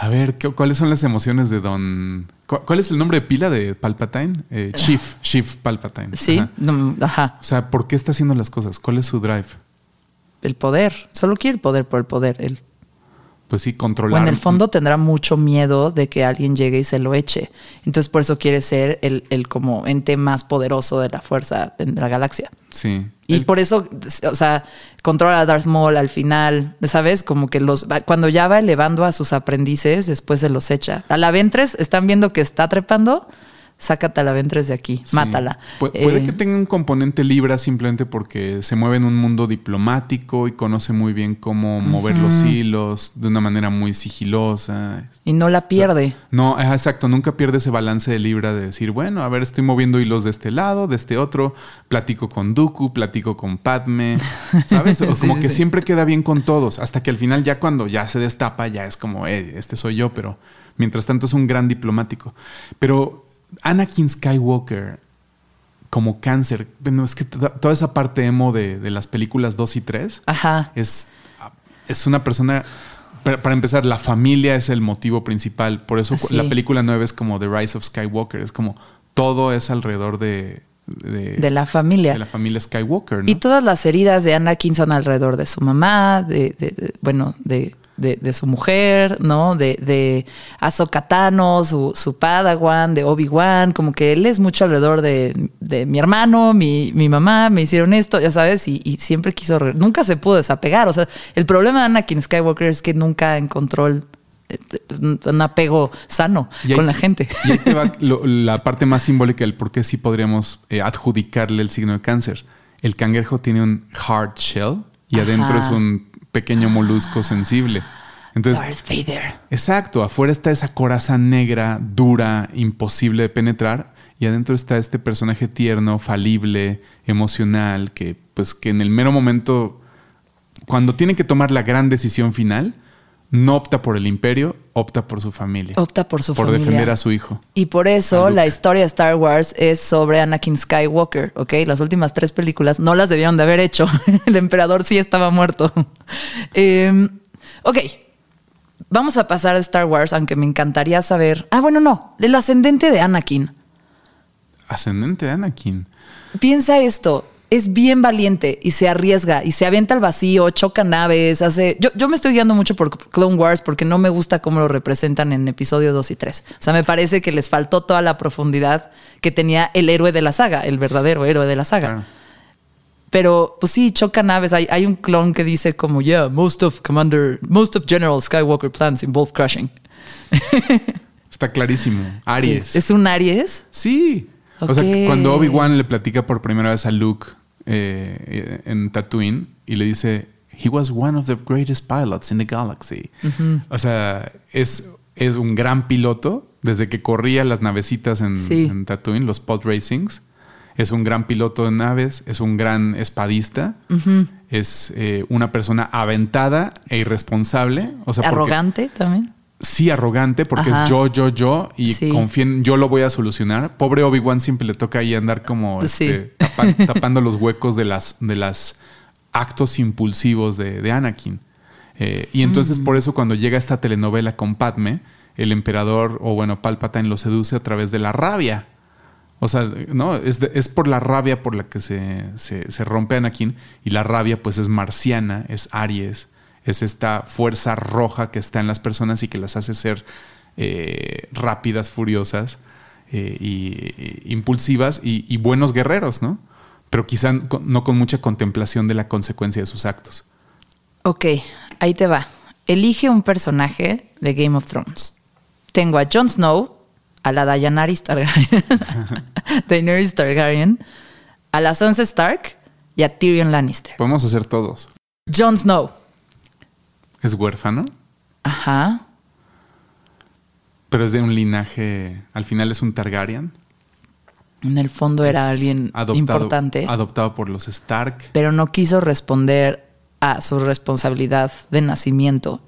A ver, ¿qué- ¿cuáles son las emociones de Don... cu- ¿Cuál es el nombre de pila de Palpatine? Eh, Chief, Chief Palpatine. Sí, Ajá. no, ajá, O sea, ¿por qué está haciendo las cosas? ¿Cuál es su drive? el poder. Solo quiere el poder por el poder. Él. Pues sí, O controlar. en el fondo tendrá mucho miedo de que alguien llegue y se lo eche. Entonces por eso quiere ser el, el como ente más poderoso de la fuerza de la galaxia. Sí. Y El- por eso, o sea, controla a Darth Maul al final, ¿sabes? Como que los cuando ya va elevando a sus aprendices, después se los echa. A la Ventres, están viendo que está trepando, sácate a la Ventres de aquí, Sí. mátala. Pu- puede Eh, que tenga un componente Libra simplemente porque se mueve en un mundo diplomático y conoce muy bien cómo mover los hilos de una manera muy sigilosa. y no la pierde. No, exacto, nunca pierde ese balance de Libra de decir, bueno, a ver, estoy moviendo hilos de este lado, de este otro, platico con Dooku, platico con Padme, ¿sabes? O como sí, que sí. siempre queda bien con todos, hasta que al final ya cuando ya se destapa, ya es como, eh, este soy yo, pero mientras tanto es un gran diplomático. Pero Anakin Skywalker como cáncer, bueno, es que to- toda esa parte emo de, de las películas 2 y 3 Ajá. es, es una persona. Para, para empezar, la familia es el motivo principal. Por eso Sí. la película 9 es como The Rise of Skywalker. Es como todo es alrededor de, de, De la familia. de la familia Skywalker. ¿no? Y todas las heridas de Anakin son alrededor de su mamá, de- bueno, de, de- de su mujer, ¿no? De, de Ahsoka Tano, su, su padawan, de Obi-Wan, como que él es mucho alrededor de, de mi hermano, mi, mi mamá, me hicieron esto, ya sabes, y, y siempre quiso, nunca se pudo desapegar. O sea, el problema de Anakin Skywalker es que nunca encontró el- un apego sano ahí- con la gente. Y ahí te va lo- la parte más simbólica del por qué sí podríamos eh, adjudicarle el signo de cáncer. El cangrejo tiene un hard shell y adentro es un pequeño molusco sensible. Entonces, Darth Vader. Exacto, afuera está esa coraza negra, dura, imposible de penetrar, y adentro está este personaje tierno, falible, emocional, que pues que en el mero momento, cuando tiene que tomar la gran decisión final, no opta por el imperio, opta por su familia. Opta por su por familia. defender a su hijo. Y por eso la historia de Star Wars es sobre Anakin Skywalker, ¿ok? Las últimas tres películas no las debieron de haber hecho. El emperador sí estaba muerto. Eh, ok, vamos a pasar a Star Wars, aunque me encantaría saber... Ah, bueno, no, el ascendente de Anakin. Ascendente de Anakin. Piensa esto, es bien valiente y se arriesga y se avienta al vacío, choca naves, hace... Yo, yo me estoy guiando mucho por Clone Wars porque no me gusta cómo lo representan en episodio 2 y 3. O sea, me parece que les faltó toda la profundidad que tenía el héroe de la saga, el verdadero héroe de la saga. Claro. Pero, pues sí, chocan naves. Hay, hay un clon que dice como, yeah, most of Commander, most of General Skywalker plans involve crashing. Está clarísimo. Aries. ¿Es un Aries? Sí. O sea, cuando Obi-Wan le platica por primera vez a Luke eh, en Tatooine y le dice, He was one of the greatest pilots in the galaxy. O sea, es, es un gran piloto desde que corría las navecitas en, Sí. en Tatooine, los pod racings. Es un gran piloto de naves, es un gran espadista, es eh, una persona aventada e irresponsable. O sea, porque- Arrogante también. Sí arrogante porque Ajá. es yo, yo, yo y Sí. confía en yo lo voy a solucionar. Pobre Obi-Wan siempre le toca ahí andar como Sí. este, tapa- tapando los huecos de las de las actos impulsivos de, de Anakin. Eh, y entonces Mm. por eso cuando llega esta telenovela con Padme, el emperador o bueno, Palpatine lo seduce a través de la rabia. O sea, no, es, de- es por la rabia por la que se, se, se rompe Anakin y la rabia pues es marciana, es Aries, es esta fuerza roja que está en las personas y que las hace ser eh, rápidas, furiosas eh, y, y impulsivas y, y buenos guerreros, ¿no? Pero quizá no con mucha contemplación de la consecuencia de sus actos. Ok, ahí te va. Elige un personaje de Game of Thrones. Tengo a Jon Snow, a la Daenerys Targaryen, Daenerys Targaryen, a la Sansa Stark y a Tyrion Lannister. Podemos hacer todos. Jon Snow. Es huérfano, Ajá. pero es de un linaje, al final es un Targaryen. En el fondo era Es alguien adoptado- importante, Adoptado por los Stark. pero no quiso responder a su responsabilidad de nacimiento.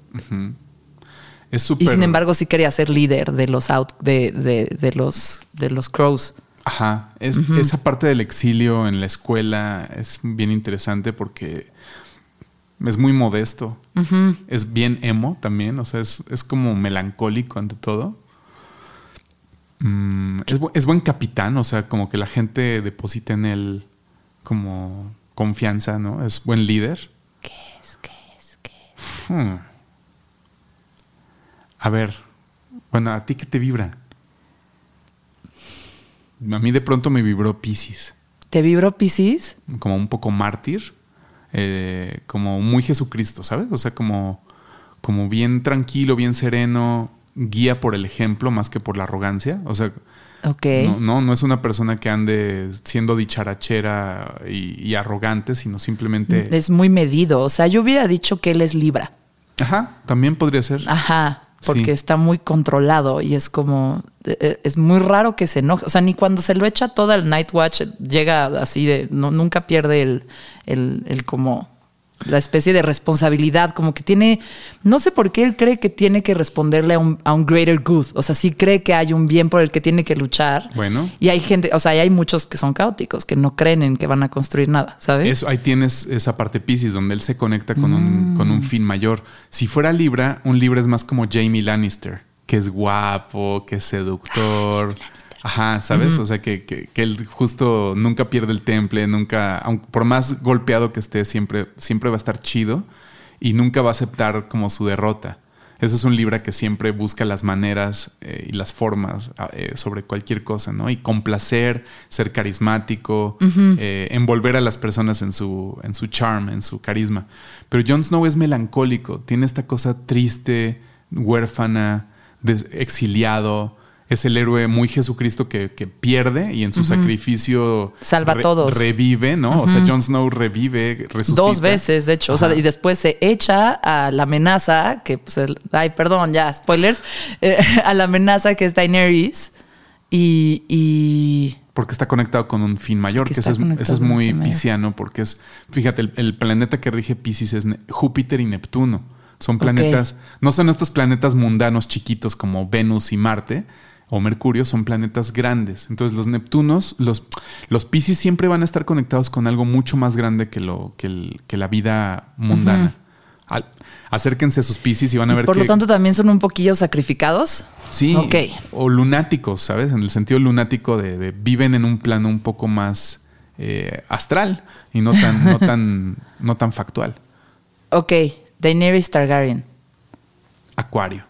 Es Y súper. sin embargo sí quería ser líder de los out, de, de, de los de los crows. Ajá. Es, Esa parte del exilio en la escuela es bien interesante porque es muy modesto. Es bien emo también. O sea, es, es como melancólico ante todo. Mm, es, bu- es buen capitán. O sea, como que la gente deposita en él como confianza, ¿no? Es buen líder. ¿Qué es? ¿Qué es? ¿Qué es? Hmm. A ver, bueno, ¿a ti qué te vibra? A mí de pronto me vibró Pisces, ¿Te vibró Pisces? como un poco mártir, eh, como muy Jesucristo, ¿sabes? O sea, como, como bien tranquilo, bien sereno, guía por el ejemplo más que por la arrogancia. O sea, no, no, no es una persona que ande siendo dicharachera y, y arrogante, sino simplemente... Es muy medido. O sea, yo hubiera dicho que él es Libra. Ajá, también podría ser. Ajá. Porque Sí. está muy controlado y es como. eh, Es muy raro que se enoje. O sea, ni cuando se lo echa toda el Night Watch llega así de. No, nunca pierde el, el, el como. La especie de responsabilidad, como que tiene. No sé por qué él cree que tiene que responderle a un, a un greater good. O sea, sí cree que hay un bien por el que tiene que luchar. Bueno. Y hay gente, o sea, hay muchos que son caóticos, que no creen en que van a construir nada, ¿sabes? Eso, ahí tienes esa parte Pisces donde él se conecta con, un, con un fin mayor. Si fuera Libra, un Libra es más como Jamie Lannister, que es guapo, que es seductor. Ajá, ¿sabes? O sea, que, que- que él justo nunca pierde el temple, nunca, aun- por más golpeado que esté, siempre, siempre va a estar chido y nunca va a aceptar como su derrota. Ese es un Libra que siempre busca las maneras eh, y las formas eh, sobre cualquier cosa, ¿no? Y complacer, ser carismático, eh, envolver a las personas en su, en su charm, en su carisma. Pero Jon Snow es melancólico, tiene esta cosa triste, huérfana, exiliado. Es el héroe muy Jesucristo que, que pierde y en su sacrificio Salva a todos. revive, ¿no? O sea, Jon Snow revive, resucita. Dos veces, de hecho. O sea, y después se echa a la amenaza, que pues, el- ay, perdón, ya, spoilers, eh, a la amenaza que es Daenerys. Y, y Porque está conectado con un fin mayor, Que eso es, eso es muy pisciano, porque es, fíjate, el, el planeta que rige Pisces es Júpiter y Neptuno. Son planetas, no son estos planetas mundanos chiquitos como Venus y Marte o Mercurio, son planetas grandes. Entonces los Neptunos, los, los Pisces siempre van a estar conectados con algo mucho más grande que, lo, que, el- que la vida mundana. Al- acérquense a sus Pisces y van a ver por que... lo tanto también son un poquillo sacrificados. Sí, o lunáticos, ¿sabes? En el sentido lunático de, de viven en un plano un poco más eh, astral y no tan, no tan, no tan factual. Ok, Daenerys Targaryen. Acuario.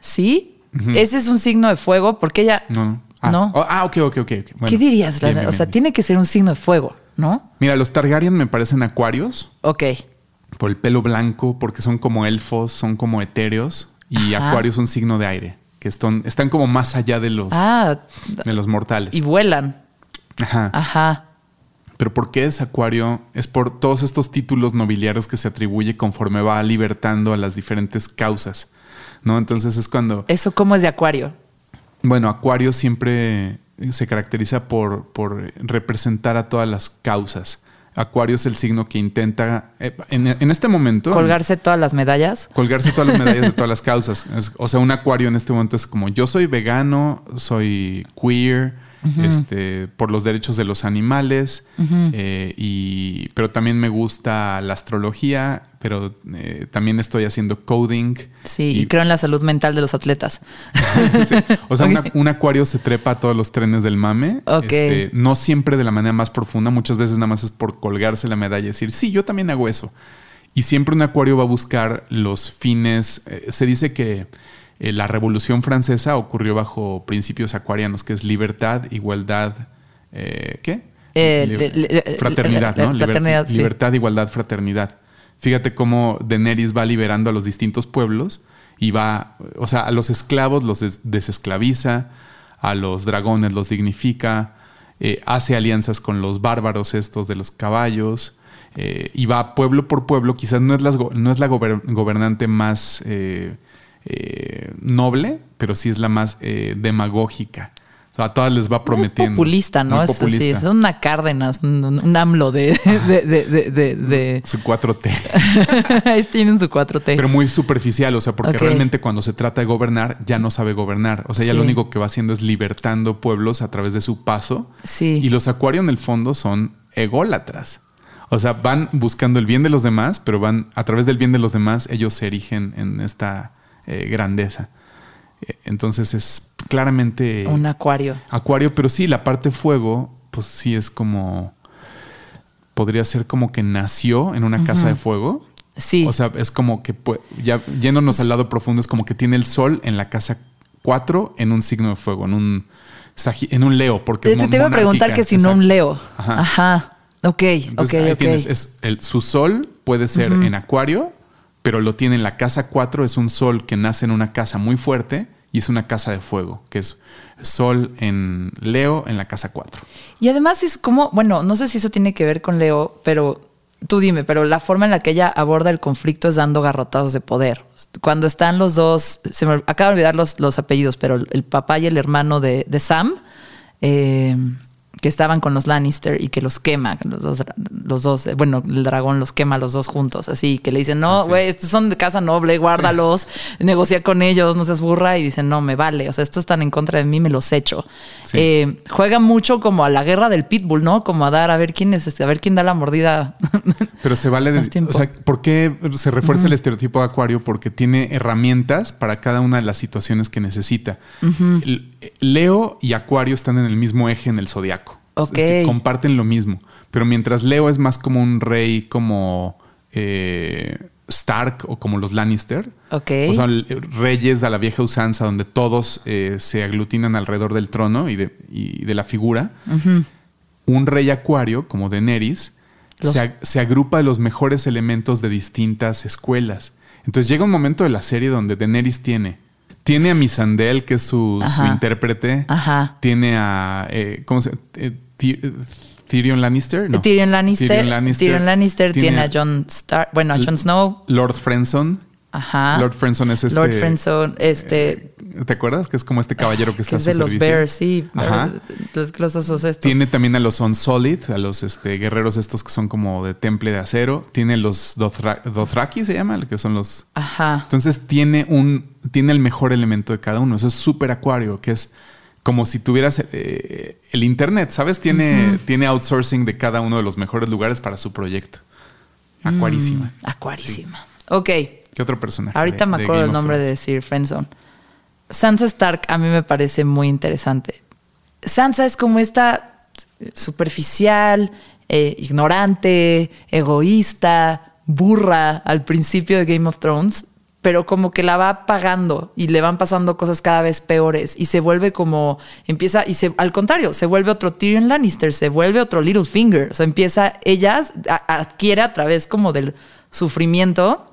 ¿Sí? Ese es un signo de fuego porque ella... No, no. Ah, No. oh, ah, ok, ok, ok. Bueno, ¿Qué dirías? bien, La- bien, o sea, bien. tiene que ser un signo de fuego. ¿no? Mira, los Targaryen me parecen acuarios Ok. por el pelo blanco, porque son como elfos, son como etéreos. Y Ajá. Acuario es un signo de aire, que están, están como más allá de los, Ah, de los mortales. y vuelan. Ajá. Ajá. Pero ¿por qué es Acuario? Es por todos estos títulos nobiliarios que se atribuye conforme va libertando a las diferentes causas. ¿No? Entonces es cuando. ¿Eso cómo es de acuario? Bueno, Acuario siempre se caracteriza por, por representar a todas las causas. Acuario es el signo que intenta. eh, En, en este momento. ¿Colgarse todas las medallas? colgarse todas las medallas de todas las causas. Es- o sea, un acuario en este momento es como yo soy vegano, soy queer, este, por los derechos de los animales, eh, y, pero también me gusta la astrología, pero eh, también estoy haciendo coding. Sí, y, creo en la salud mental de los atletas. Sí. O sea, una- un acuario se trepa a todos los trenes del mame. Ok. Este, no siempre de la manera más profunda, muchas veces nada más es por colgarse la medalla y decir, sí, yo también hago eso. Y siempre un acuario va a buscar los fines. eh, se dice que eh, la Revolución Francesa ocurrió bajo principios acuarianos, que es libertad, igualdad, eh, ¿qué? Eh, de- fraternidad, ¿no? Liber- fraternidad, sí. Libertad, igualdad, fraternidad. Fíjate cómo Daenerys va liberando a los distintos pueblos y va, o sea, a los esclavos los des- desesclaviza, a los dragones los dignifica, hace alianzas con los bárbaros estos de los caballos eh, y va pueblo por pueblo. Quizás no es, las go- no es la gober- gobernante más eh, eh, noble, pero sí es la más eh, demagógica. O sea, a todas les va prometiendo. populista, ¿no? Muy Es, populista. es una Cárdenas, un, un AMLO de... de, de, de, Su 4T. Ahí tienen su 4T. Pero muy superficial, o sea, porque realmente cuando se trata de gobernar, ya no sabe gobernar. O sea, ya Sí. lo único que va haciendo es libertando pueblos a través de su paso. Sí. Y los acuarios en el fondo son ególatras. O sea, van buscando el bien de los demás, pero van a través del bien de los demás, ellos se erigen en esta eh, grandeza. Eh, Entonces es claramente un acuario. acuario, pero sí, la parte fuego, pues sí es como... Podría ser como que nació en una casa de fuego. Sí. O sea, es como que, pues, ya yéndonos al lado profundo, es como que tiene el sol en la casa 4 en un signo de fuego, en un, sagi- en un Leo, porque te, te iba a preguntar que si no un Leo. Ajá. Ajá. Ok, Entonces, ok, ahí ok. tienes, es el- su sol puede ser en acuario, pero lo tiene en la casa 4, es un sol que nace en una casa muy fuerte y es una casa de fuego, que es sol en Leo en la casa 4. Y además es como, bueno, no sé si eso tiene que ver con Leo, pero tú dime, pero la forma en la que ella aborda el conflicto es dando garrotazos de poder. Cuando están los dos, se me acabo de olvidar los, los apellidos, pero el, el papá y el hermano de, de Sam, eh, que estaban con los Lannister y que los quema, los dos, los dos, eh, bueno, el dragón los quema los dos juntos, así que le dicen, no, sí. güey, estos son de casa noble, guárdalos, negocia con ellos, no seas burra, y dicen, no, me vale, o sea, estos están en contra de mí, me los echo. Sí. Eh, juega mucho como a la guerra del pitbull, ¿no? Como a dar, a ver quién es este, a ver quién da la mordida. Pero se vale de. O sea, ¿por qué se refuerza el estereotipo de Acuario? Porque tiene herramientas para cada una de las situaciones que necesita. Leo y Acuario están en el mismo eje en el zodiaco. Ok. Se comparten lo mismo. Pero mientras Leo es más como un rey, como eh, Stark o como los Lannister. Ok. O sea, reyes a la vieja usanza, donde todos eh, se aglutinan alrededor del trono y de, y de la figura. Un rey acuario, como Daenerys, Los- se, ag- se agrupa los mejores elementos de distintas escuelas. Entonces llega un momento de la serie donde Daenerys tiene. Tiene a Missandei, que es su, su intérprete. Ajá. Tiene a. eh, ¿Cómo se eh, Ty- eh, Tyrion Lannister? No. Tyrion Lannister. Tyrion Lannister. Tyrion Lannister tiene, a Jon Stark, bueno, a Jon Snow. Lord Friendson. Ajá. Lord Friendson es este. Lord Friendzone, este, ¿Te acuerdas? Que es como este caballero que que está es a de los servicio. Bears, sí. Ajá. Los, los osos estos. Tiene también a los Unsolid, a los este, guerreros estos que son como de temple de acero. Tiene los Dothra- Dothraki, se llama, que son los... Ajá. Entonces tiene un tiene el mejor elemento de cada uno. Eso es súper acuario, que es como si tuvieras eh, el internet, ¿sabes? Tiene, tiene outsourcing de cada uno de los mejores lugares para su proyecto. Acuarísima. Mm, Acuarísima. Ok. ¿Qué otro personaje? Ahorita de- me acuerdo el nombre de? Sir Friendzone. Sansa Stark a mí me parece muy interesante. Sansa es como esta superficial, eh, ignorante, egoísta, burra al principio de Game of Thrones, pero como que la va pagando y le van pasando cosas cada vez peores y se vuelve como empieza y se al contrario se vuelve otro Tyrion Lannister se vuelve otro Littlefinger o sea empieza ella adquiere a través como del sufrimiento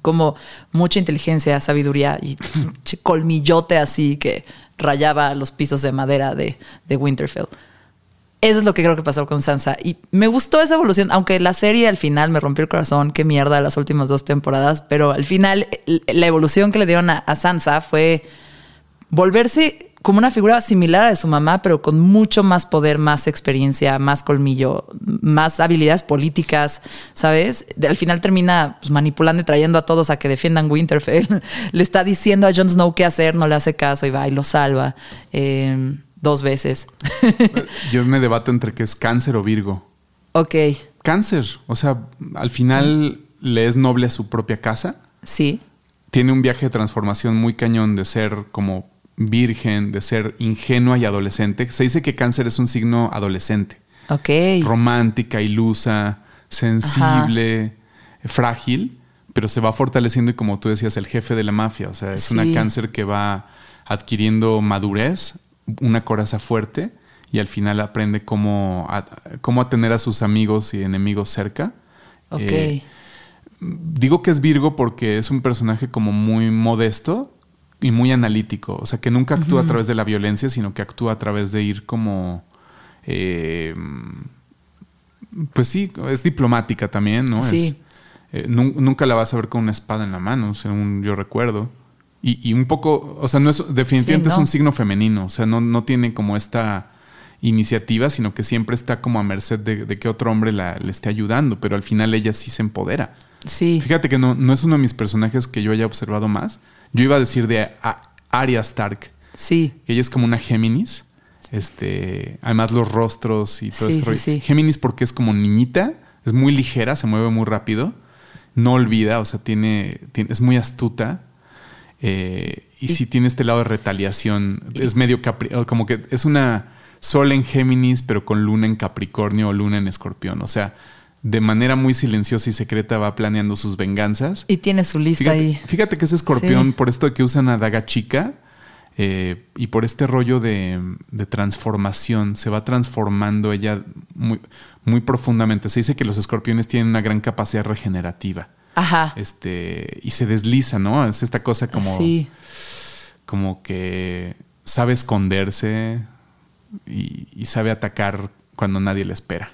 como mucha inteligencia sabiduría y colmillote así que rayaba los pisos de madera de, de Winterfell eso es lo que creo que pasó con Sansa. Y me gustó esa evolución, aunque la serie al final me rompió el corazón, qué mierda las últimas dos temporadas, pero al final la evolución que le dieron a, Sansa fue volverse como una figura similar a de su mamá, pero con mucho más poder, más experiencia, más colmillo, más habilidades políticas, ¿sabes? al final termina pues, manipulando y trayendo a todos a que defiendan Winterfell. le está diciendo a Jon Snow qué hacer, no le hace caso y va y lo salva. Eh, dos veces. Yo me debato entre que es cáncer o Virgo. Ok. Cáncer, o sea, al final le es noble a su propia casa. Sí. Tiene un viaje de transformación muy cañón de ser como virgen, de ser ingenua y adolescente. Se dice que cáncer es un signo adolescente. Ok. Romántica, ilusa, sensible, frágil, pero se va fortaleciendo y como tú decías, el jefe de la mafia. O sea, es una cáncer que va adquiriendo madurez una coraza fuerte y al final aprende cómo, a, cómo tener a sus amigos y enemigos cerca. Ok. Eh, digo que es Virgo porque es un personaje como muy modesto y muy analítico. O sea, que nunca actúa a través de la violencia, sino que actúa a través de ir como... Eh, pues sí, es diplomática también, ¿no? Sí. Eh, nunca la vas a ver con una espada en la mano, según yo recuerdo. Y, un poco, o sea, no es, definitivamente es un signo femenino, o sea, no, no tiene como esta iniciativa, sino que siempre está como a merced de, que otro hombre la, le esté ayudando, pero al final ella sí se empodera. Sí. Fíjate que no, no es uno de mis personajes que yo haya observado más. Yo iba a decir de Arya Stark. Sí. ella es como una Géminis. Este, además los rostros y todo esto. Géminis porque es como niñita, es muy ligera, se mueve muy rápido, no olvida, o sea, tiene, tiene es muy astuta eh, y, si tiene este lado de retaliación. es medio como que es una Sol en Géminis, pero con Luna en Capricornio o Luna en Escorpión. O sea, de manera muy silenciosa y secreta va planeando sus venganzas. Y tiene su lista ahí. Fíjate que ese escorpión, por esto de que usan a daga chica eh, y por este rollo de, transformación, se va transformando ella muy, muy profundamente. Se dice que los escorpiones tienen una gran capacidad regenerativa. Ajá. Este, y se desliza, ¿no? Es esta cosa como. Como que sabe esconderse y, sabe atacar cuando nadie le espera.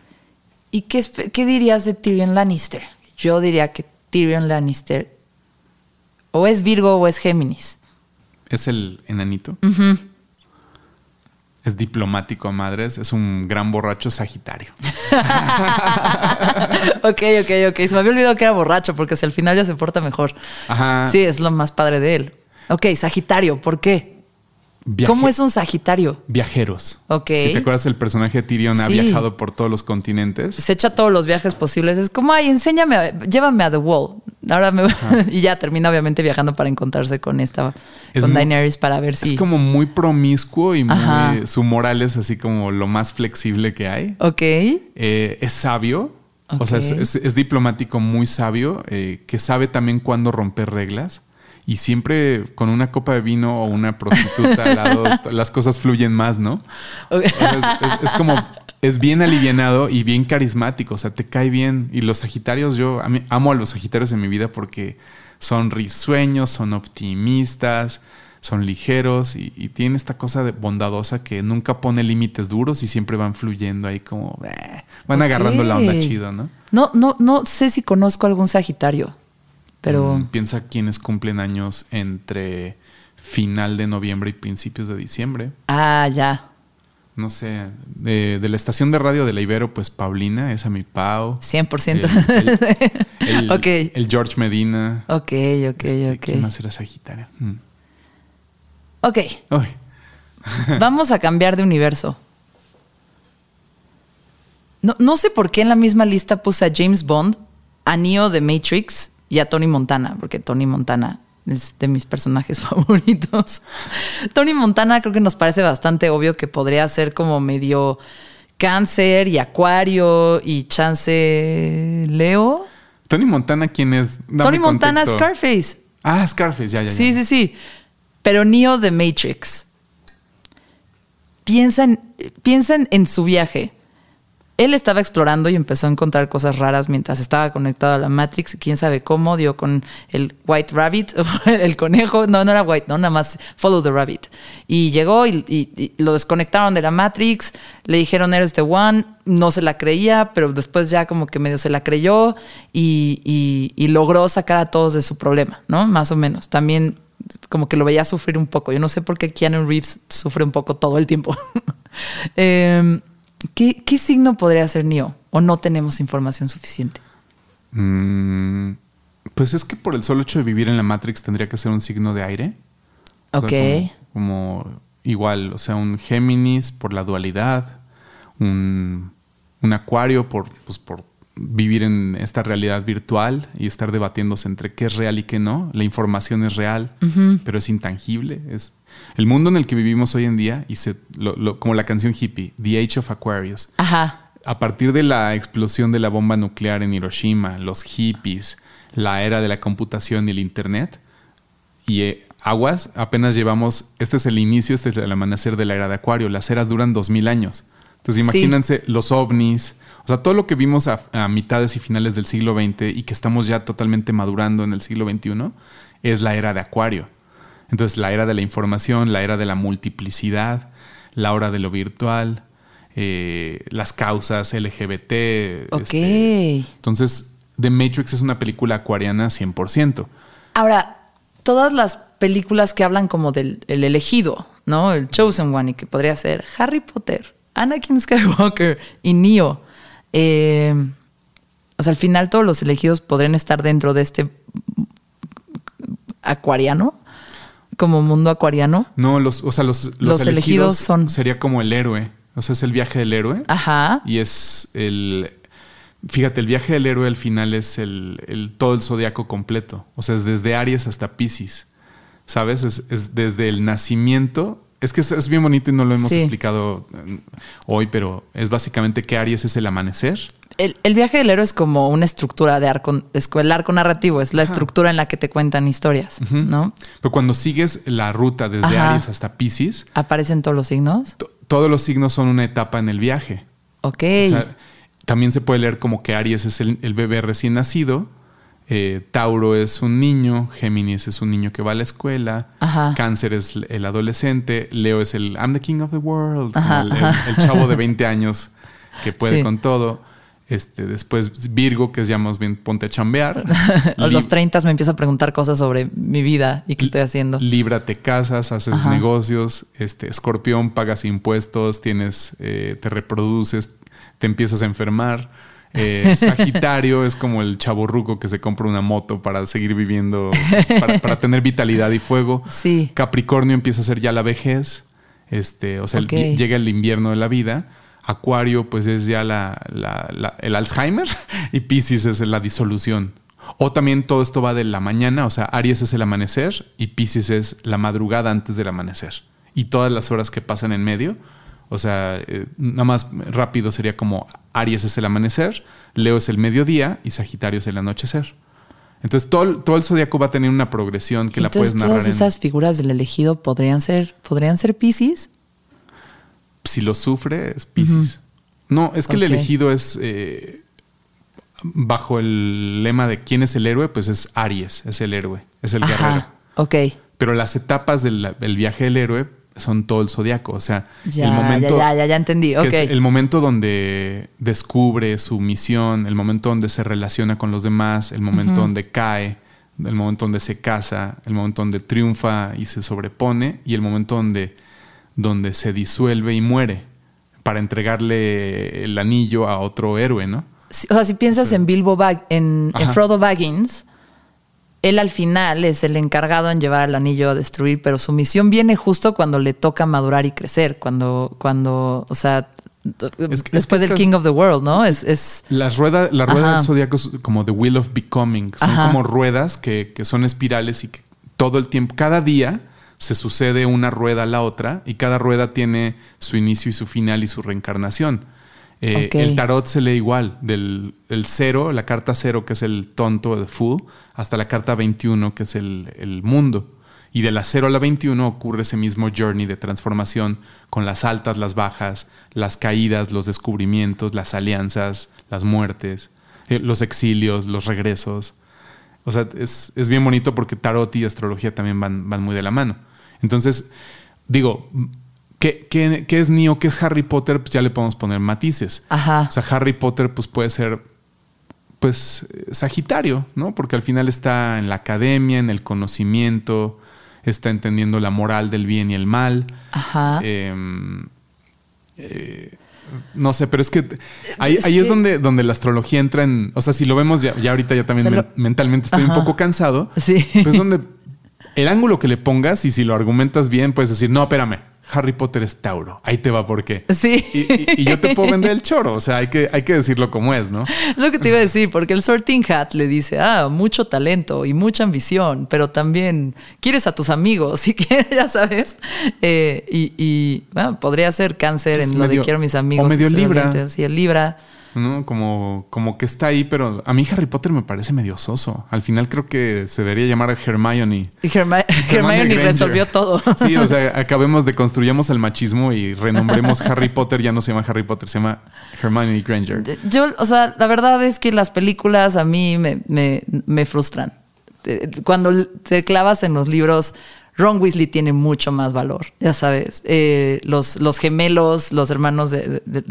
¿Y qué, qué dirías de Tyrion Lannister? Yo diría que Tyrion Lannister o es Virgo o es Géminis. ¿Es el enanito? es diplomático a madres, es un gran borracho sagitario. ok, ok, ok. Se me había olvidado que era borracho porque si al final ya se porta mejor. Ajá. Sí, es lo más padre de él. Ok, sagitario, ¿por qué? ¿Cómo es un Sagitario? Viajeros. Ok. Si te acuerdas, el personaje de Tyrion ha viajado por todos los continentes. Se echa todos los viajes posibles. Es como, ay, enséñame, llévame a The Wall. Ahora me y ya termina obviamente viajando para encontrarse con esta, con Daenerys para ver si. Es como muy promiscuo y su moral es así como lo más flexible que hay. Ok. Eh, es sabio. O sea, es, diplomático muy sabio, eh, que sabe también cuándo romper reglas y siempre con una copa de vino o una prostituta al lado, las cosas fluyen más, ¿no? Es, como, es bien alivianado y bien carismático, o sea, te cae bien. Y los Sagitarios, yo amo a los Sagitarios en mi vida porque son risueños, son optimistas, son ligeros y, tienen esta cosa de bondadosa que nunca pone límites duros y siempre van fluyendo ahí como, eh, van agarrando la onda chido, ¿no? No, no, no sé si conozco algún Sagitario. Pero... Piensa quienes cumplen años entre final de noviembre y principios de diciembre. Ah, ya. No sé, de, la estación de radio de la Ibero, pues Paulina, esa mi Pau. 100%. El, el, el, George Medina. Ok, ok, este, ok. ¿Quién más era Sagitario? Mm. Ok. Vamos a cambiar de universo. No, no sé por qué en la misma lista puse a James Bond, a Neo de Matrix y a Tony Montana, porque Tony Montana es de mis personajes favoritos. Tony Montana creo que nos parece bastante obvio que podría ser como medio cáncer y acuario y chance Leo. Tony Montana, ¿quién es? Tony Montana Scarface. Ah, Scarface, ya, ya. Sí, sí, sí. Pero Neo de Matrix. Piensan, piensan en su viaje. Él estaba explorando y empezó a encontrar cosas raras mientras estaba conectado a la Matrix. Quién sabe cómo dio con el White Rabbit, el conejo. No, no era White, no, nada más Follow the Rabbit. Y llegó y, lo desconectaron de la Matrix. Le dijeron, eres the one. No se la creía, pero después ya como que medio se la creyó y, y- logró sacar a todos de su problema, ¿no? Más o menos. También como que lo veía sufrir un poco. Yo no sé por qué Keanu Reeves sufre un poco todo el tiempo. Em, ¿qué, qué signo podría ser Neo? ¿O no tenemos información suficiente? Mm, pues es que por el solo hecho de vivir en la Matrix tendría que ser un signo de aire. O sea, Ok. como, como igual, o sea, un Géminis por la dualidad, un, un Acuario por, pues, por vivir en esta realidad virtual y estar debatiéndose entre qué es real y qué no. La información es real, pero es intangible. Es el mundo en el que vivimos hoy en día, y se, lo- lo- como la canción hippie, The Age of Aquarius. Ajá. A partir de la explosión de la bomba nuclear en Hiroshima, los hippies, la era de la computación y el Internet, y eh, aguas, apenas llevamos, este es el inicio, este es el amanecer de la era de Acuario, las eras duran dos mil años. Entonces Sí. imagínense los ovnis, o sea, todo lo que vimos a, a mitades y finales del siglo XX y que estamos ya totalmente madurando en el siglo XXI, es la era de Acuario. Entonces la era de la información, la era de la multiplicidad, la hora de lo virtual, eh, las causas LGBT. Ok. este, entonces, The Matrix es una película acuariana 100%. Ahora, todas las películas que hablan como del el elegido, ¿no? El Chosen One, y que podría ser Harry Potter, Anakin Skywalker y Neo. eh, o sea, al final todos los elegidos podrían estar dentro de este acuariano, como mundo acuariano. No, los, o sea, los, los, Los elegidos elegidos, son- Sería como el héroe. O sea, es el viaje del héroe. Ajá. Y es el. Fíjate, el viaje del héroe al final es el, el- todo el zodiaco completo. O sea, es desde Aries hasta Pisces. ¿Sabes? Es, es desde el nacimiento. Es que es, es bien bonito y no lo hemos Sí. explicado eh, hoy, pero es básicamente que Aries es el amanecer. El, el viaje del héroe es como una estructura de arco, es el arco narrativo, es la estructura en la que te cuentan historias, ¿no? Pero cuando sigues la ruta desde Ajá. Aries hasta Pisces, Aparecen todos los signos. to- todos los signos son una etapa en el viaje. Ok. O sea, también se puede leer como que Aries es el, el bebé recién nacido, eh, Tauro es un niño, Géminis es un niño que va a la escuela, Ajá. Cáncer es el adolescente, Leo es el I'm the king of the world, Ajá, el, el- ajá. el chavo de 20 años que puede Sí. con todo. Este, después Virgo, que es ya más bien ponte a chambear. a los Lib- 30 me empiezo a preguntar cosas sobre mi vida y qué estoy haciendo. Libra, te casas, haces Ajá. negocios. Este, escorpión, pagas impuestos, tienes, eh, te reproduces, te empiezas a enfermar. Eh, Sagitario es como el chaborruco que se compra una moto para seguir viviendo, para, para tener vitalidad y fuego. Sí. Capricornio empieza a ser ya la vejez. Este, o sea, el- llega el invierno de la vida. Acuario, pues es ya la, la- la- el Alzheimer. Y Pisces es la disolución. O también todo esto va de la mañana, o sea, Aries es el amanecer y Pisces es la madrugada antes del amanecer. Y todas las horas que pasan en medio, o sea, eh, nada más rápido sería como Aries es el amanecer, Leo es el mediodía y Sagitario es el anochecer. Entonces todo, el- todo el zodiaco va a tener una progresión que la puedes narrar todas en... esas figuras del elegido podrían ser, podrían ser Pisces. Si lo sufre, es Pisces. No, es que el elegido es eh, bajo el lema de quién es el héroe, pues es Aries, es el héroe, es el guerrero. Ajá. Ok. Pero las etapas del, del viaje del héroe son todo el zodiaco. O sea, Ya, el momento. ya, ya, ya, ya entendí. que Ok. es el momento donde descubre su misión, el momento donde se relaciona con los demás, el momento donde cae, el momento donde se casa, el momento donde triunfa y se sobrepone, y el momento donde, donde se disuelve y muere para entregarle el anillo a otro héroe, ¿no? O sea, si piensas en Bilbo Bag en. Frodo Baggins, él al final es el encargado en llevar el anillo a destruir, pero su misión viene justo cuando le toca madurar y crecer, cuando, cuando, o sea, Es que- es después que del King of the World, ¿no? Es, es Las rueda, la rueda Ajá. del zodiaco es como the wheel of becoming. Son Ajá. como ruedas que, que son espirales y que todo el tiempo, cada día se sucede una rueda a la otra y cada rueda tiene su inicio y su final y su reencarnación. Eh. El tarot se lee igual, del el cero, la carta cero, que es el tonto, el fool, hasta la carta 21, que es el, el mundo. Y de la 0 a la 21 ocurre ese mismo journey de transformación con las altas, las bajas, las caídas, los descubrimientos, las alianzas, las muertes, eh, los exilios, los regresos. O sea, es, es bien bonito porque tarot y astrología también van, van muy de la mano. Entonces, digo, ¿qué, qué, qué es Neo? ¿Qué es Harry Potter? Pues ya le podemos poner matices. Ajá. O sea, Harry Potter pues puede ser pues Sagitario, ¿no? Porque al final está en la academia, en el conocimiento, está entendiendo la moral del bien y el mal. Ajá. Eh, eh, no sé, pero es que ahí, Es ahí es que- donde, donde la astrología entra en. O sea, si lo vemos ya, ya ahorita ya también lo- mentalmente estoy Ajá. un poco cansado. Sí. Pues donde el ángulo que le pongas y si lo argumentas bien, puedes decir, no, espérame, Harry Potter es Tauro. Ahí te va por qué. Sí. Y, y- y yo te puedo vender el choro. O sea, hay que, hay que decirlo como es, ¿no? Lo que te iba a decir, porque el Sorting Hat le dice, ah, mucho talento y mucha ambición, pero también quieres a tus amigos, si quieres, ya sabes. Eh, y y, bueno, podría ser cáncer en lo medio- de quiero a mis amigos. o medio y Libra. Sí, el Libra. ¿No? Como, como que está ahí, pero a mí Harry Potter me parece medio soso. Al final creo que se debería llamar Hermione. Y Herma- Hermione resolvió todo. Sí, o sea, acabemos de construyamos el machismo y renombremos Harry Potter, ya no se llama Harry Potter, se llama Hermione Granger. Yo, o sea, la verdad es que las películas a mí me, me- me frustran. Cuando te clavas en los libros, Ron Weasley tiene mucho más valor, ya sabes. Eh, los, los gemelos, los hermanos de, de-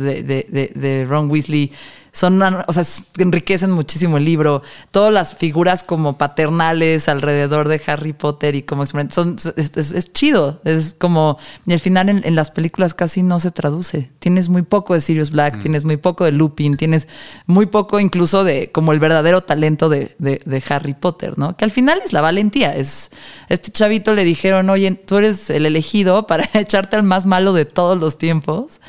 de- de- Ron Weasley son, una- o sea, enriquecen muchísimo el libro. Todas las figuras como paternales alrededor de Harry Potter y como son es, es- es chido. Es como y al final en, en las películas casi no se traduce. Tienes muy poco de Sirius Black, tienes muy poco de Lupin, tienes muy poco incluso de como el verdadero talento de, de- de Harry Potter, ¿no? Que al final es la valentía. Es este chavito le dijeron, oye, tú eres el elegido para echarte al más malo de todos los tiempos.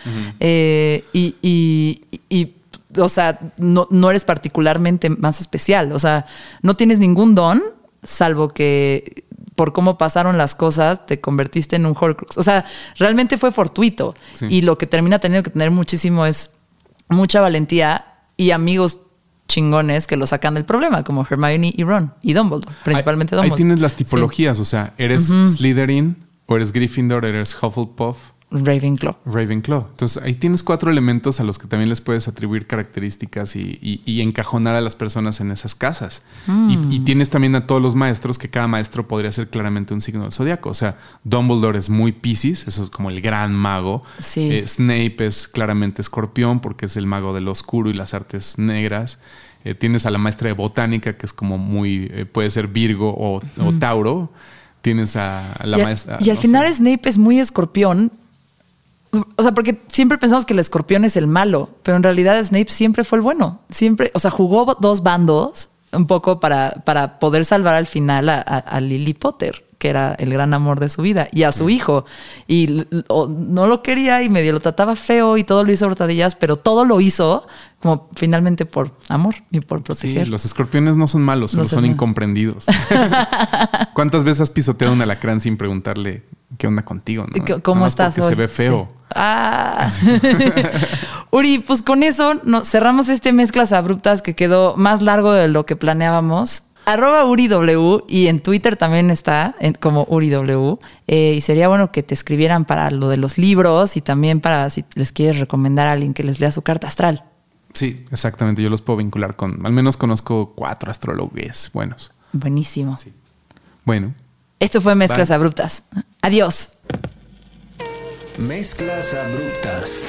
Eh, y, y- y, o sea, no, no eres particularmente más especial. O sea, no tienes ningún don, salvo que por cómo pasaron las cosas te convertiste en un Horcrux. O sea, realmente fue fortuito. Sí. Y lo que termina teniendo que tener muchísimo es mucha valentía y amigos chingones que lo sacan del problema, como Hermione y Ron y Dumbledore, principalmente ahí, ahí Dumbledore. tienes las Sí. tipologías, o sea, eres Slytherin o eres Gryffindor, eres Hufflepuff, Ravenclaw. Ravenclaw. Entonces ahí tienes cuatro elementos a los que también les puedes atribuir características y, y- y encajonar a las personas en esas casas. Y, y tienes también a todos los maestros, que cada maestro podría ser claramente un signo del zodiaco. O sea, Dumbledore es muy Pisces, eso es como el gran mago. Sí. Eh, Snape es claramente escorpión porque es el mago del oscuro y las artes negras. Eh, tienes a la maestra de botánica, que es como muy, eh, puede ser Virgo o, o Tauro. Tienes a, la y, a- maestra. y al final sé. Snape es muy escorpión. O sea, porque siempre pensamos que el escorpión es el malo, pero en realidad Snape siempre fue el bueno. Siempre, o sea, jugó dos bandos un poco para, para poder salvar al final a, a- a Lily Potter, que era el gran amor de su vida, y a su hijo. Y o no lo quería y medio lo trataba feo y todo lo hizo hurtadillas, pero todo lo hizo como finalmente por amor y por Sí, proteger. los escorpiones no son malos, solo No son incomprendidos. ¿Cuántas veces has pisoteado un alacrán sin preguntarle qué onda contigo? no? ¿Cómo estás porque hoy? se ve feo. Sí. Ah. Uri, pues con eso no, cerramos este mezclas abruptas que quedó más largo de lo que planeábamos. Arroba UriW y en Twitter también está en- como UriW. Eh, y sería bueno que te escribieran para lo de los libros y también para si les quieres recomendar a alguien que les lea su carta astral. Sí, exactamente. Yo los puedo vincular con, al menos conozco cuatro astrólogos buenos. Buenísimo. Bueno, Esto fue Mezclas Bye. Abruptas. Adiós. Mezclas abruptas.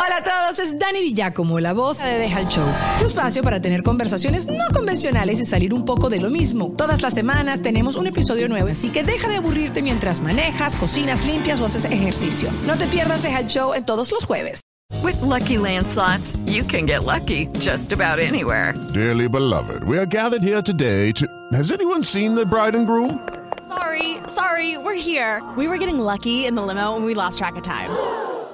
Hola a todos, es Danny Di como la voz de Deja el Show. Tu espacio para tener conversaciones no convencionales y salir un poco de lo mismo. Todas las semanas tenemos un episodio nuevo, así que deja de aburrirte mientras manejas, cocinas, limpias o haces ejercicio. No te pierdas Deja el Show en todos los jueves. With lucky landslots, you can get lucky just about anywhere. Dearly beloved, we are gathered here today to. Has anyone seen the bride and groom? Sorry, sorry, we're here. We were getting lucky in the limo and we lost track of time.